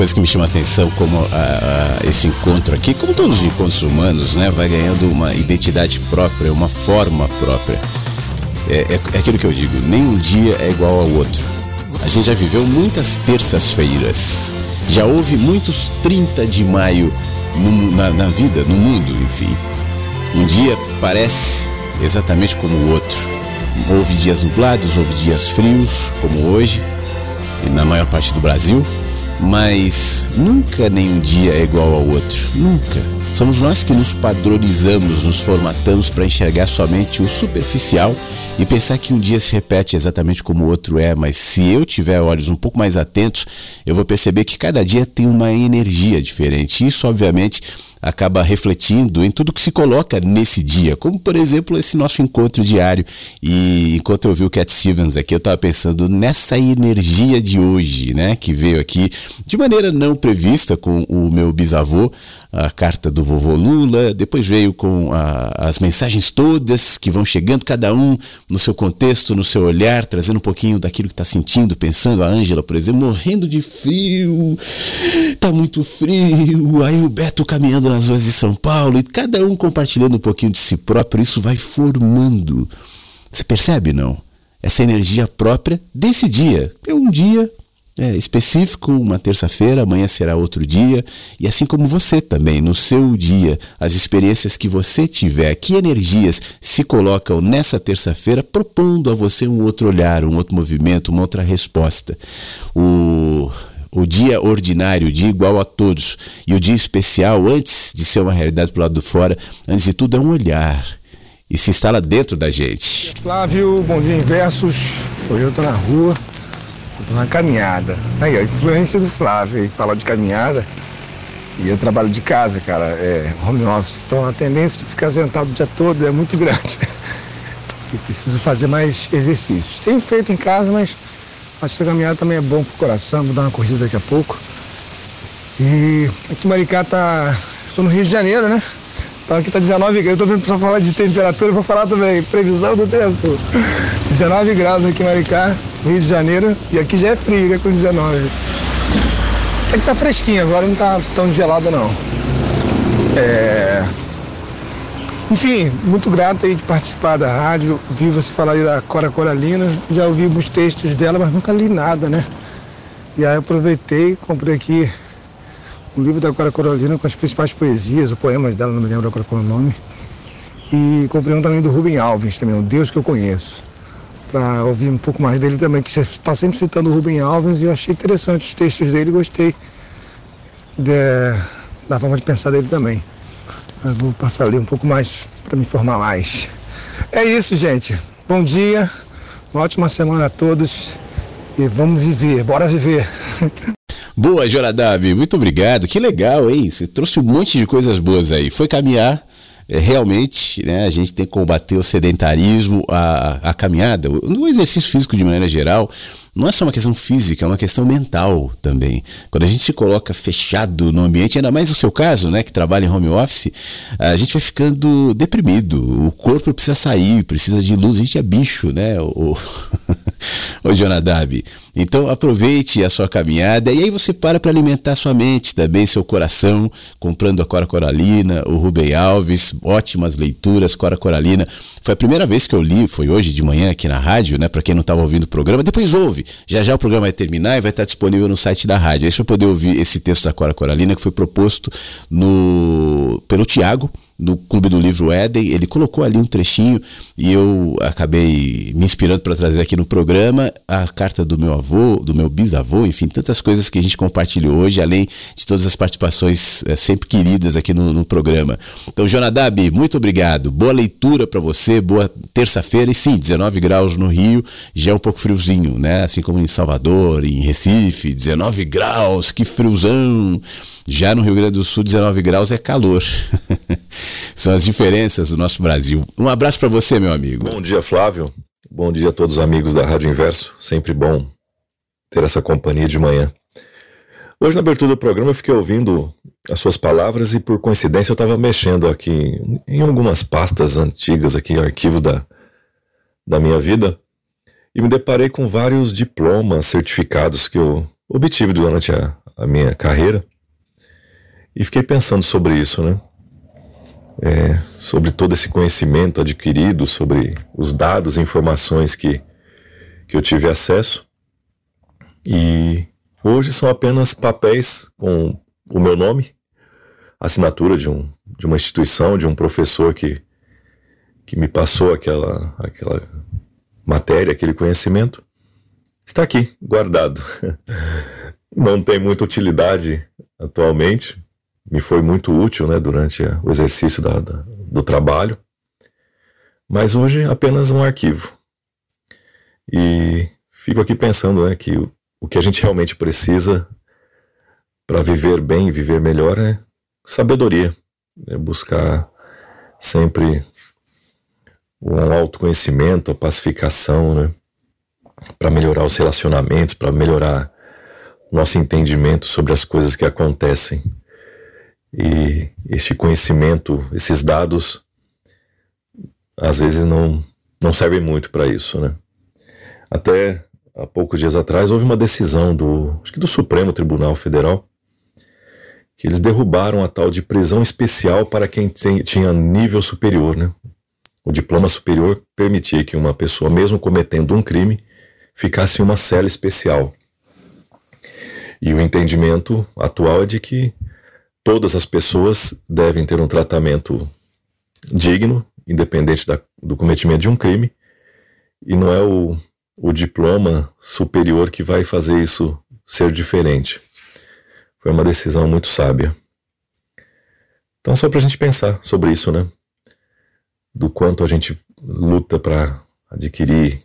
Coisa que me chama a atenção, como a- a- esse encontro aqui, como todos os encontros humanos, né, vai ganhando uma identidade própria, uma forma própria. É, é- é aquilo que eu digo, nenhum dia é igual ao outro. A gente já viveu muitas terças-feiras, já houve muitos 30 de maio no na, na vida, no mundo, enfim. Um dia parece exatamente como o outro. Houve dias nublados, houve dias frios, como hoje, e na maior parte do Brasil, mas nunca nenhum dia é igual ao outro, nunca. Somos nós que nos padronizamos, nos formatamos para enxergar somente o superficial e pensar que um dia se repete exatamente como o outro é, mas se eu tiver olhos um pouco mais atentos, eu vou perceber que cada dia tem uma energia diferente. Isso, obviamente, acaba refletindo em tudo que se coloca nesse dia, como por exemplo esse nosso encontro diário. E enquanto eu vi o Cat Stevens aqui, eu estava pensando nessa energia de hoje, né, que veio aqui de maneira não prevista com o meu bisavô, a carta do vovô Lula, depois veio com a- as mensagens todas que vão chegando, cada um no seu contexto, no seu olhar, trazendo um pouquinho daquilo que está sentindo, pensando. A Ângela, por exemplo, morrendo de frio, tá muito frio. Aí o Beto caminhando nas ruas de São Paulo e cada um compartilhando um pouquinho de si próprio. Isso vai formando. Você percebe, não? Essa energia própria desse dia. É um dia é, específico, uma terça-feira, amanhã será outro dia, e assim como você também, no seu dia, as experiências que você tiver, que energias se colocam nessa terça-feira, propondo a você um outro olhar, um outro movimento, uma outra resposta. O, o dia ordinário, o dia igual a todos, e o dia especial, antes de ser uma realidade pro lado do fora, antes de tudo é um olhar, e se instala dentro da gente. Flávio, bom dia em versos. Hoje eu tô na rua, na caminhada. Aí, a influência do Flávio falar de caminhada. E eu trabalho de casa, cara, é home office. Então a tendência de ficar sentado o dia todo é muito grande. E preciso fazer mais exercícios. Tenho feito em casa, mas acho que a caminhada também é bom pro coração. Vou dar uma corrida daqui a pouco. E aqui em Maricá tá. Estou no Rio de Janeiro, né? Então aqui tá 19 graus. Eu tô vendo pessoal falar de temperatura, vou falar também. Previsão do tempo. 19 graus aqui em Maricá. Rio de Janeiro, e aqui já é frio, né, com 19. É que tá fresquinho, agora não tá tão gelado não. É... Enfim, muito grato aí de participar da rádio. Vi você falar aí da Cora Coralina, já ouvi alguns textos dela, mas nunca li nada, né? E aí aproveitei, comprei aqui um livro da Cora Coralina com as principais poesias, os poemas dela, não me lembro agora qual é o nome. E comprei um também do Rubem Alves, também, o Deus que eu conheço. Para ouvir um pouco mais dele também, que você está sempre citando o Rubem Alves e eu achei interessante os textos dele gostei de, da forma de pensar dele também. Mas vou passar ali um pouco mais para me informar mais. É isso, gente. Bom dia, uma ótima semana a todos e vamos viver, bora viver. Boa, Joradab, muito obrigado. Que legal, hein? Você trouxe um monte de coisas boas aí. Foi caminhar, é, realmente, né, a gente tem que combater o sedentarismo, a, a caminhada, o, o exercício físico de maneira geral não é só uma questão física, é uma questão mental também. Quando a gente se coloca fechado no ambiente, ainda mais no seu caso, né, que trabalha em home office, a gente vai ficando deprimido. O corpo precisa sair, precisa de luz, a gente é bicho, né, o, o Jonadab. Então aproveite a sua caminhada e aí você para para alimentar sua mente também, seu coração, comprando a Cora Coralina, o Rubem Alves, ótimas leituras, Cora Coralina. Foi a primeira vez que eu li, foi hoje de manhã aqui na rádio, né, para quem não estava ouvindo o programa. Depois ouve. Já já o programa vai terminar e vai estar disponível no site da rádio. Aí você vai poder ouvir esse texto da Cora Coralina que foi proposto no, pelo Tiago no Clube do Livro Éden, ele colocou ali um trechinho e eu acabei me inspirando para trazer aqui no programa a carta do meu avô, do meu bisavô, enfim, tantas coisas que a gente compartilhou hoje, além de todas as participações é, sempre queridas aqui no, no, programa. Então, Jonadab, muito obrigado. Boa leitura para você, boa terça-feira. E sim, 19 graus no Rio, já é um pouco friozinho, né? Assim como em Salvador, em Recife, 19 graus, que friozão. Já no Rio Grande do Sul, 19 graus é calor. São as diferenças do nosso Brasil. Um abraço para você, meu amigo. Bom dia, Flávio. Bom dia a todos os amigos da Rádio Inverso. Sempre bom ter essa companhia de manhã. Hoje, na abertura do programa, eu fiquei ouvindo as suas palavras e, por coincidência, eu estava mexendo aqui em algumas pastas antigas, aqui, arquivos da, da minha vida, e me deparei com vários diplomas, certificados que eu obtive durante a, a minha carreira. E fiquei pensando sobre isso, né? É, sobre todo esse conhecimento adquirido, sobre os dados e informações que, que eu tive acesso. E hoje são apenas papéis com o meu nome, assinatura de, um, de uma instituição, de um professor que, que me passou aquela, aquela matéria, aquele conhecimento. Está aqui, guardado. Não tem muita utilidade atualmente, me foi muito útil né, durante o exercício da, da, do trabalho, mas hoje é apenas um arquivo. E fico aqui pensando né, que o, o que a gente realmente precisa para viver bem, viver melhor é sabedoria, é buscar sempre um autoconhecimento, a pacificação, né? Para melhorar os relacionamentos, para melhorar nosso entendimento sobre as coisas que acontecem. E este conhecimento, esses dados, às vezes não, não servem muito para isso, né? Até há poucos dias atrás houve uma decisão do, acho que do Supremo Tribunal Federal, que eles derrubaram a tal de prisão especial para quem tinha nível superior, né? O diploma superior permitia que uma pessoa, mesmo cometendo um crime, ficasse em uma cela especial. E o entendimento atual é de que todas as pessoas devem ter um tratamento digno, independente da, do cometimento de um crime, e não é o, o diploma superior que vai fazer isso ser diferente. Foi uma decisão muito sábia. Então, só para a gente pensar sobre isso, né? Do quanto a gente luta para adquirir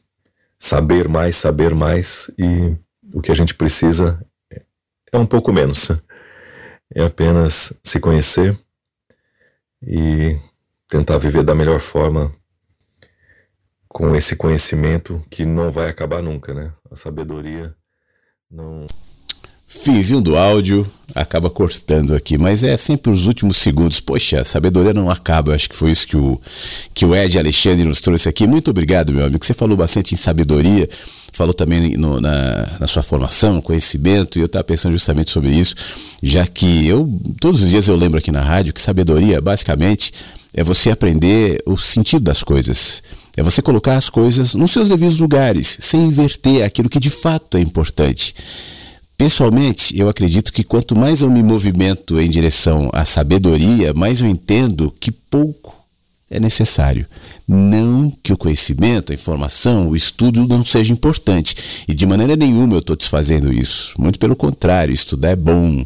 saber mais, saber mais, e o que a gente precisa é um pouco menos é apenas se conhecer e tentar viver da melhor forma com esse conhecimento que não vai acabar nunca, né? A sabedoria não. Finzinho do áudio acaba cortando aqui, mas é sempre os últimos segundos. Poxa, a sabedoria não acaba. Acho que foi isso que o, que o Ed Alexandre nos trouxe aqui. Muito obrigado, meu amigo. Você falou bastante em sabedoria falou também no, na, na, sua formação, conhecimento, e eu estava pensando justamente sobre isso, já que eu, todos os dias eu lembro aqui na rádio que sabedoria, basicamente, é você aprender o sentido das coisas. É você colocar as coisas nos seus devidos lugares, sem inverter aquilo que de fato é importante. Pessoalmente, eu acredito que quanto mais eu me movimento em direção à sabedoria, mais eu entendo que pouco é necessário. Não que o conhecimento, a informação, o estudo não seja importante. E de maneira nenhuma eu estou desfazendo isso. Muito pelo contrário, estudar é bom.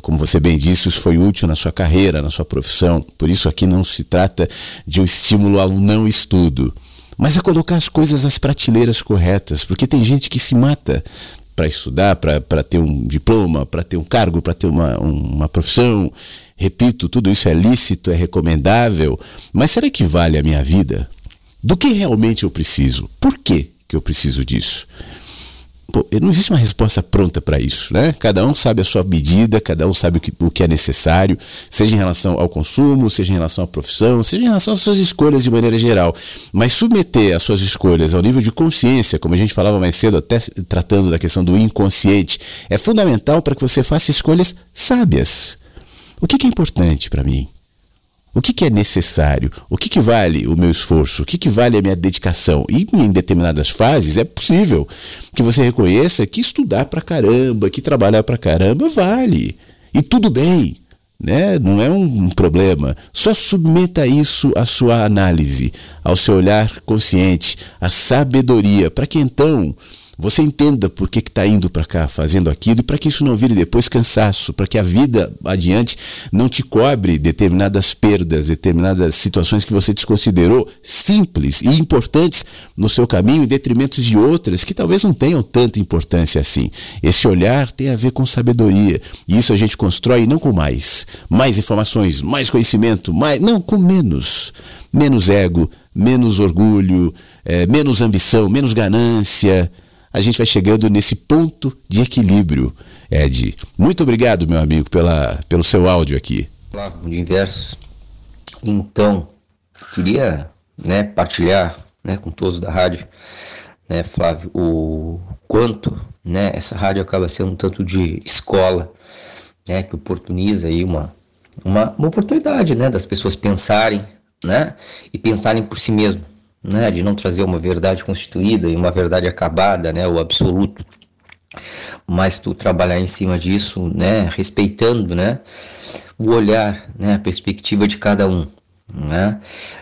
Como você bem disse, isso foi útil na sua carreira, na sua profissão. Por isso aqui não se trata de um estímulo ao não estudo. Mas é colocar as coisas nas prateleiras corretas, porque tem gente que se mata para estudar, para ter um diploma, para ter um cargo, para ter uma, uma profissão. Repito, tudo isso é lícito, é recomendável, mas será que vale a minha vida? Do que realmente eu preciso? Por que, que eu preciso disso? Pô, não existe uma resposta pronta para isso, né? Cada um sabe a sua medida, cada um sabe o que, o que é necessário, seja em relação ao consumo, seja em relação à profissão, seja em relação às suas escolhas de maneira geral. Mas submeter as suas escolhas ao nível de consciência, como a gente falava mais cedo, até tratando da questão do inconsciente, é fundamental para que você faça escolhas sábias. O que, que é importante para mim? O que, que é necessário? O que, que vale o meu esforço? O que, que vale a minha dedicação? E em determinadas fases é possível que você reconheça que estudar pra caramba, que trabalhar pra caramba vale. E tudo bem. Né? Não é um problema. Só submeta isso à sua análise, ao seu olhar consciente, à sabedoria, para que então você entenda por que está indo para cá fazendo aquilo e para que isso não vire depois cansaço, para que a vida adiante não te cobre determinadas perdas, determinadas situações que você desconsiderou simples e importantes no seu caminho em detrimento de outras que talvez não tenham tanta importância assim. Esse olhar tem a ver com sabedoria e isso a gente constrói não com mais, mais informações, mais conhecimento, mais não com menos, menos ego, menos orgulho, é, menos ambição, menos ganância a gente vai chegando nesse ponto de equilíbrio, Ed. Muito obrigado, meu amigo, pela, pelo seu áudio aqui. Olá, inverso. Então, queria né, partilhar né, com todos da rádio, né, Flávio, o quanto né, essa rádio acaba sendo um tanto de escola, né, que oportuniza aí uma, uma, uma oportunidade né, das pessoas pensarem né, e pensarem por si mesmo né, de não trazer uma verdade constituída e uma verdade acabada, né, o absoluto, mas tu trabalhar em cima disso, né, respeitando, né, o olhar, né, a perspectiva de cada um, né,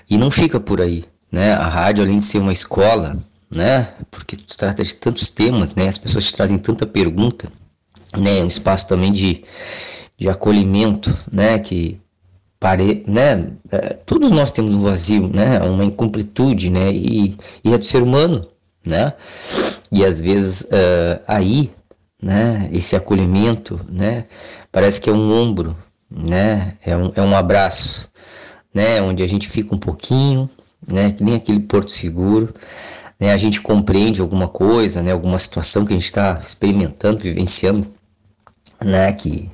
e não fica por aí, né, a rádio além de ser uma escola, né, porque tu trata de tantos temas, né, as pessoas te trazem tanta pergunta, né, um espaço também de, de acolhimento, né, que pare, né? É, todos nós temos um vazio, né? Uma incompletude, né? E, e é do ser humano, né? E às vezes uh, aí, né? Esse acolhimento, né? Parece que é um ombro, né? É um, é um abraço, né? Onde a gente fica um pouquinho, né? Que nem aquele porto seguro, né? A gente compreende alguma coisa, né? Alguma situação que a gente está experimentando, vivenciando, né? Que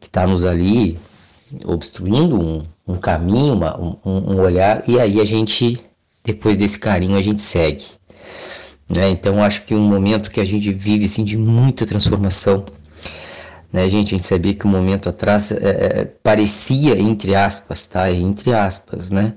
que está nos ali obstruindo um, um caminho, uma, um, um, olhar, e aí a gente, depois desse carinho, a gente segue. Né? Então acho que um momento que a gente vive assim, de muita transformação né, gente? A gente sabia que um momento atrás é, é, parecia, entre aspas, tá? Entre aspas, né?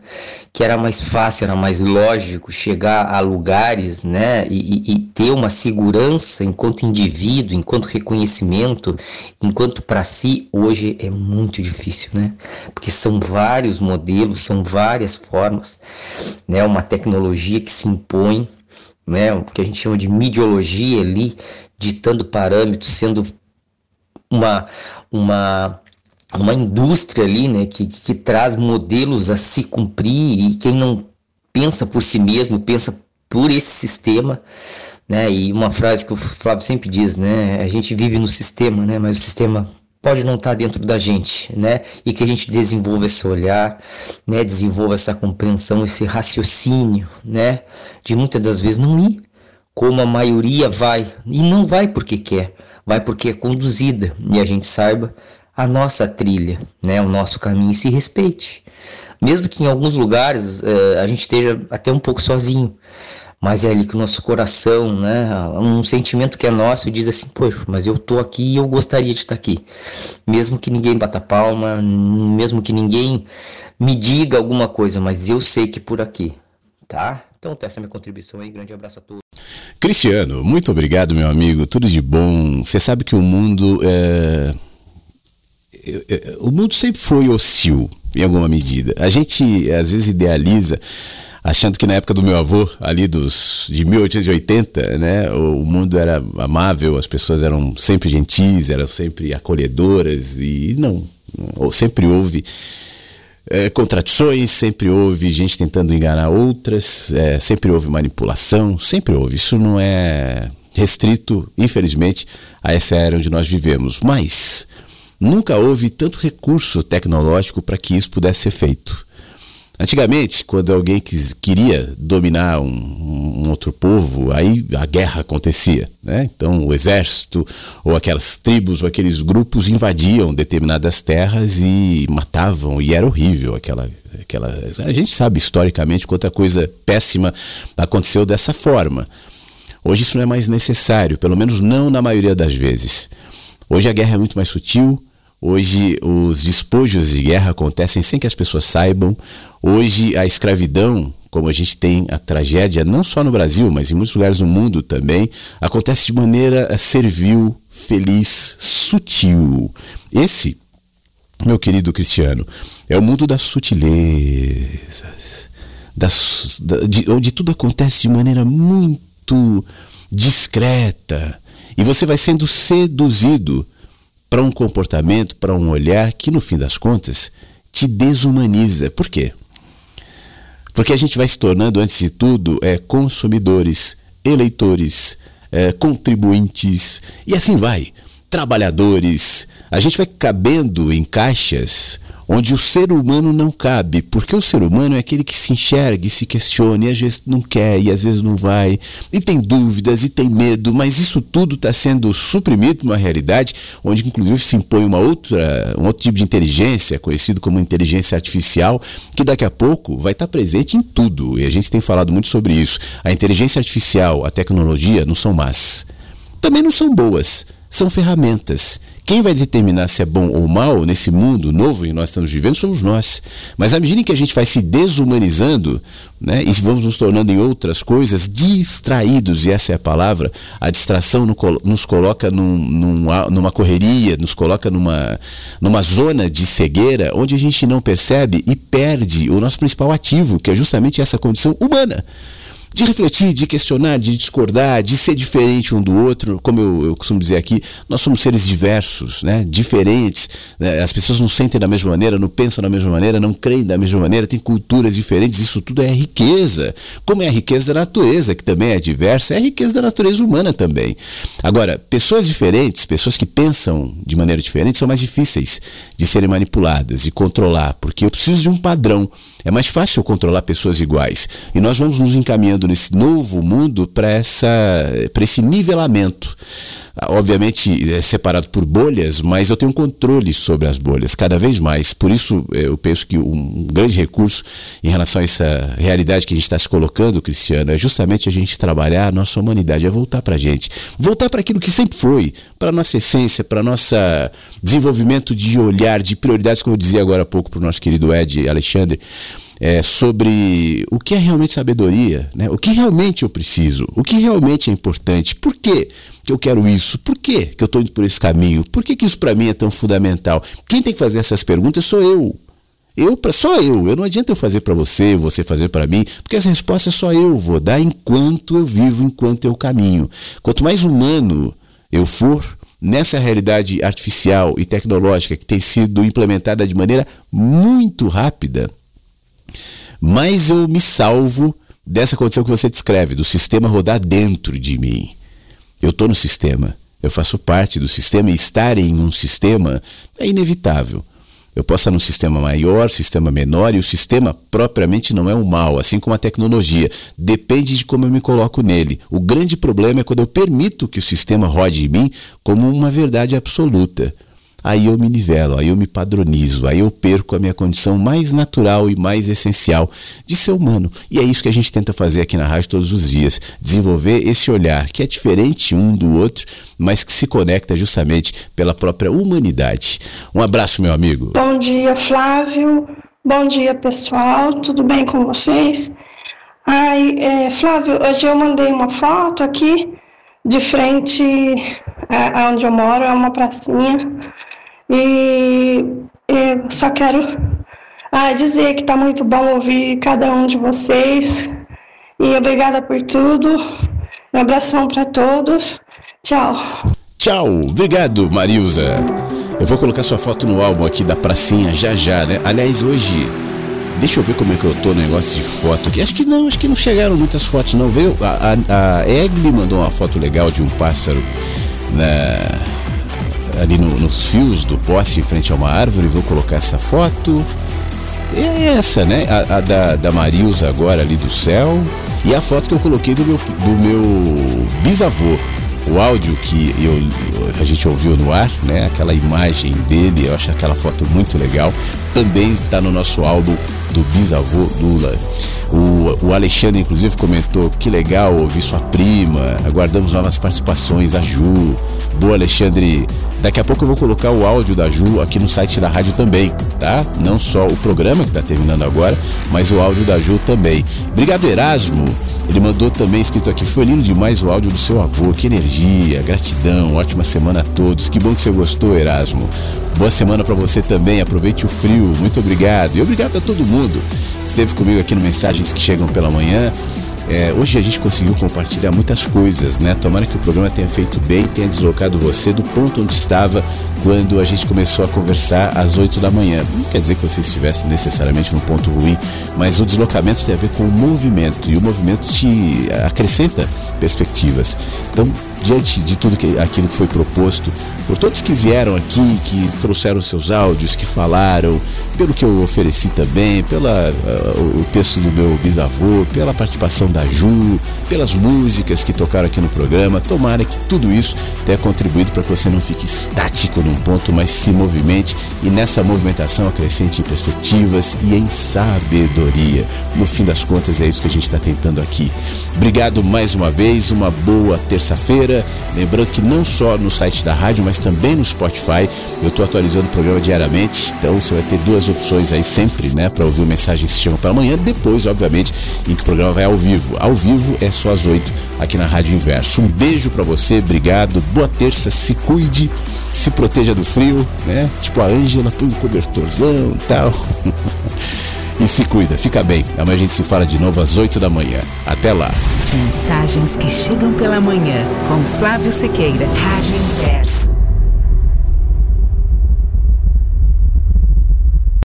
Que era mais fácil, era mais lógico chegar a lugares, né? E, e, e ter uma segurança enquanto indivíduo, enquanto reconhecimento, enquanto para si, hoje é muito difícil, né? Porque são vários modelos, são várias formas, né? Uma tecnologia que se impõe, né? O que a gente chama de midiologia ali, ditando parâmetros, sendo uma, uma, uma indústria ali, né, que, que, que traz modelos a se cumprir e quem não pensa por si mesmo, pensa por esse sistema, né, e uma frase que o Flávio sempre diz, né, a gente vive no sistema, né, mas o sistema pode não estar dentro da gente, né? E que a gente desenvolva esse olhar, né? Desenvolva essa compreensão, esse raciocínio, né? De muitas das vezes não ir como a maioria vai e não vai porque quer, vai porque é conduzida e a gente saiba a nossa trilha, né, o nosso caminho e se respeite. Mesmo que em alguns lugares uh, a gente esteja até um pouco sozinho, mas é ali que o nosso coração, né, um sentimento que é nosso diz assim, poxa, mas eu tô aqui e eu gostaria de estar aqui. Mesmo que ninguém bata palma, mesmo que ninguém me diga alguma coisa, mas eu sei que por aqui, tá? Então, essa é a minha contribuição aí. Grande abraço a todos. Cristiano, muito obrigado, meu amigo. Tudo de bom. Você sabe que o mundo é... O mundo sempre foi hostil, em alguma medida. A gente, às vezes, idealiza achando que na época do meu avô, ali dos de 1880, né, o mundo era amável, as pessoas eram sempre gentis, eram sempre acolhedoras e não, sempre houve é, contradições, sempre houve gente tentando enganar outras, é, sempre houve manipulação, sempre houve. Isso não é restrito, infelizmente, a essa era onde nós vivemos. Mas nunca houve tanto recurso tecnológico para que isso pudesse ser feito. Antigamente, quando alguém quis, queria dominar um, um, outro povo, aí a guerra acontecia. Né? Então, o exército, ou aquelas tribos, ou aqueles grupos invadiam determinadas terras e matavam, e era horrível aquela. aquela a gente sabe historicamente quanta coisa péssima aconteceu dessa forma. Hoje isso não é mais necessário, pelo menos não na maioria das vezes. Hoje a guerra é muito mais sutil, Hoje os despojos de guerra acontecem sem que as pessoas saibam. Hoje a escravidão, como a gente tem a tragédia não só no Brasil, mas em muitos lugares do mundo também, acontece de maneira servil, feliz, sutil. Esse, meu querido Cristiano, é o mundo das sutilezas, das, de, onde tudo acontece de maneira muito discreta. E você vai sendo seduzido para um comportamento, para um olhar que no fim das contas te desumaniza. Por quê? Porque a gente vai se tornando, antes de tudo, é, consumidores, eleitores, é, contribuintes e assim vai. Trabalhadores. A gente vai cabendo em caixas onde o ser humano não cabe, porque o ser humano é aquele que se enxerga e se questiona, e às vezes não quer, e às vezes não vai, e tem dúvidas, e tem medo, mas isso tudo está sendo suprimido numa realidade onde, inclusive, se impõe uma outra, um outro tipo de inteligência, conhecido como inteligência artificial, que daqui a pouco vai estar tá presente em tudo, e a gente tem falado muito sobre isso. A inteligência artificial, a tecnologia não são más, também não são boas, são ferramentas quem vai determinar se é bom ou mal nesse mundo novo que nós estamos vivendo somos nós. Mas à medida que a gente vai se desumanizando, né, e vamos nos tornando em outras coisas, distraídos, e essa é a palavra, a distração nos coloca num, num, numa correria, nos coloca numa, numa zona de cegueira onde a gente não percebe e perde o nosso principal ativo, que é justamente essa condição humana de refletir, de questionar, de discordar, de ser diferente um do outro. Como eu, eu costumo dizer aqui, nós somos seres diversos, né? diferentes. Né? As pessoas não sentem da mesma maneira, não pensam da mesma maneira, não creem da mesma maneira, têm culturas diferentes. Isso tudo é riqueza. Como é a riqueza da natureza, que também é diversa, é a riqueza da natureza humana também. Agora, pessoas diferentes, pessoas que pensam de maneira diferente, são mais difíceis de serem manipuladas e controlar, porque eu preciso de um padrão. É mais fácil controlar pessoas iguais. E nós vamos nos encaminhando nesse novo mundo para esse nivelamento. Obviamente é separado por bolhas, mas eu tenho controle sobre as bolhas cada vez mais. Por isso eu penso que um grande recurso em relação a essa realidade que a gente está se colocando, Cristiano, é justamente a gente trabalhar a nossa humanidade, é voltar para a gente. Voltar para aquilo que sempre foi, para nossa essência, para nosso desenvolvimento de olhar, de prioridades, como eu dizia agora há pouco para o nosso querido Ed Alexandre é, sobre o que é realmente sabedoria, né? o que realmente eu preciso, o que realmente é importante, por que eu quero isso, por que, que eu estou indo por esse caminho, por que, que isso para mim é tão fundamental. Quem tem que fazer essas perguntas sou eu. Eu, só eu, eu não adianta eu fazer para você, você fazer para mim, porque as respostas só eu vou dar enquanto eu vivo, enquanto eu caminho. Quanto mais humano eu for, nessa realidade artificial e tecnológica que tem sido implementada de maneira muito rápida, mais eu me salvo dessa condição que você descreve, do sistema rodar dentro de mim. Eu estou no sistema, eu faço parte do sistema e estar em um sistema é inevitável. Eu posso estar num sistema maior, sistema menor, e o sistema propriamente não é um mal, assim como a tecnologia. Depende de como eu me coloco nele. O grande problema é quando eu permito que o sistema rode em mim como uma verdade absoluta. Aí eu me nivelo, aí eu me padronizo, aí eu perco a minha condição mais natural e mais essencial de ser humano. E é isso que a gente tenta fazer aqui na rádio todos os dias, desenvolver esse olhar que é diferente um do outro, mas que se conecta justamente pela própria humanidade. Um abraço, meu amigo. Bom dia, Flávio. Bom dia, pessoal. Tudo bem com vocês? Ai, é, Flávio, hoje eu mandei uma foto aqui de frente a, onde eu moro, é uma pracinha. E, e só quero ah, dizer que está muito bom ouvir cada um de vocês. E obrigada por tudo. Um abração para todos. Tchau. Tchau. Obrigado, Marilza. Eu vou colocar sua foto no álbum aqui da pracinha já já, né? Aliás, hoje Deixa eu ver como é que eu tô no negócio de foto aqui. Acho que não, acho que não chegaram muitas fotos, não. Veio. A, a, a Egli mandou uma foto legal de um pássaro na, ali no, nos fios do poste em frente a uma árvore. Vou colocar essa foto. É essa, né? A, a da, da Marilza agora ali do céu. E a foto que eu coloquei do meu, do meu bisavô o áudio que eu, a gente ouviu no ar, né? Aquela imagem dele, eu acho aquela foto muito legal. Também está no nosso álbum do bisavô Lula. O, o Alexandre, inclusive, comentou que legal ouvir sua prima. Aguardamos novas participações, a Ju. Boa, Alexandre. Daqui a pouco eu vou colocar o áudio da Ju aqui no site da rádio também, tá? Não só o programa que está terminando agora, mas o áudio da Ju também. Obrigado, Erasmo. Ele mandou também escrito aqui: foi lindo demais o áudio do seu avô. Que energia, gratidão, ótima semana a todos. Que bom que você gostou, Erasmo. Boa semana para você também. Aproveite o frio. Muito obrigado. E obrigado a todo mundo que esteve comigo aqui no Mensagens que Chegam pela Manhã. É, hoje a gente conseguiu compartilhar muitas coisas, né? Tomara que o programa tenha feito bem, tenha deslocado você do ponto onde estava quando a gente começou a conversar às 8 da manhã. Não quer dizer que você estivesse necessariamente no ponto ruim, mas o deslocamento tem a ver com o movimento e o movimento te acrescenta perspectivas. Então, diante de tudo que, aquilo que foi proposto, por todos que vieram aqui, que trouxeram seus áudios, que falaram, pelo que eu ofereci também, pela uh, o texto do meu bisavô, pela participação da Ju, pelas músicas que tocaram aqui no programa, tomara que tudo isso tenha contribuído para que você não fique estático num ponto, mas se movimente e nessa movimentação acrescente em perspectivas e em sabedoria. No fim das contas, é isso que a gente está tentando aqui. Obrigado mais uma vez, uma boa terça-feira. Lembrando que não só no site da rádio, mas também no Spotify, eu estou atualizando o programa diariamente, então você vai ter duas opções aí sempre, né, para ouvir mensagens que chegam para amanhã. Depois, obviamente, em que o programa vai ao vivo. Ao vivo é só às 8 aqui na Rádio Inverso. Um beijo para você, obrigado, boa terça, se cuide, se proteja do frio, né? Tipo a Ângela, põe um cobertorzão e tal. e se cuida, fica bem. Amanhã a gente se fala de novo às 8 da manhã. Até lá. Mensagens que chegam pela manhã com Flávio Sequeira, Rádio Inverso.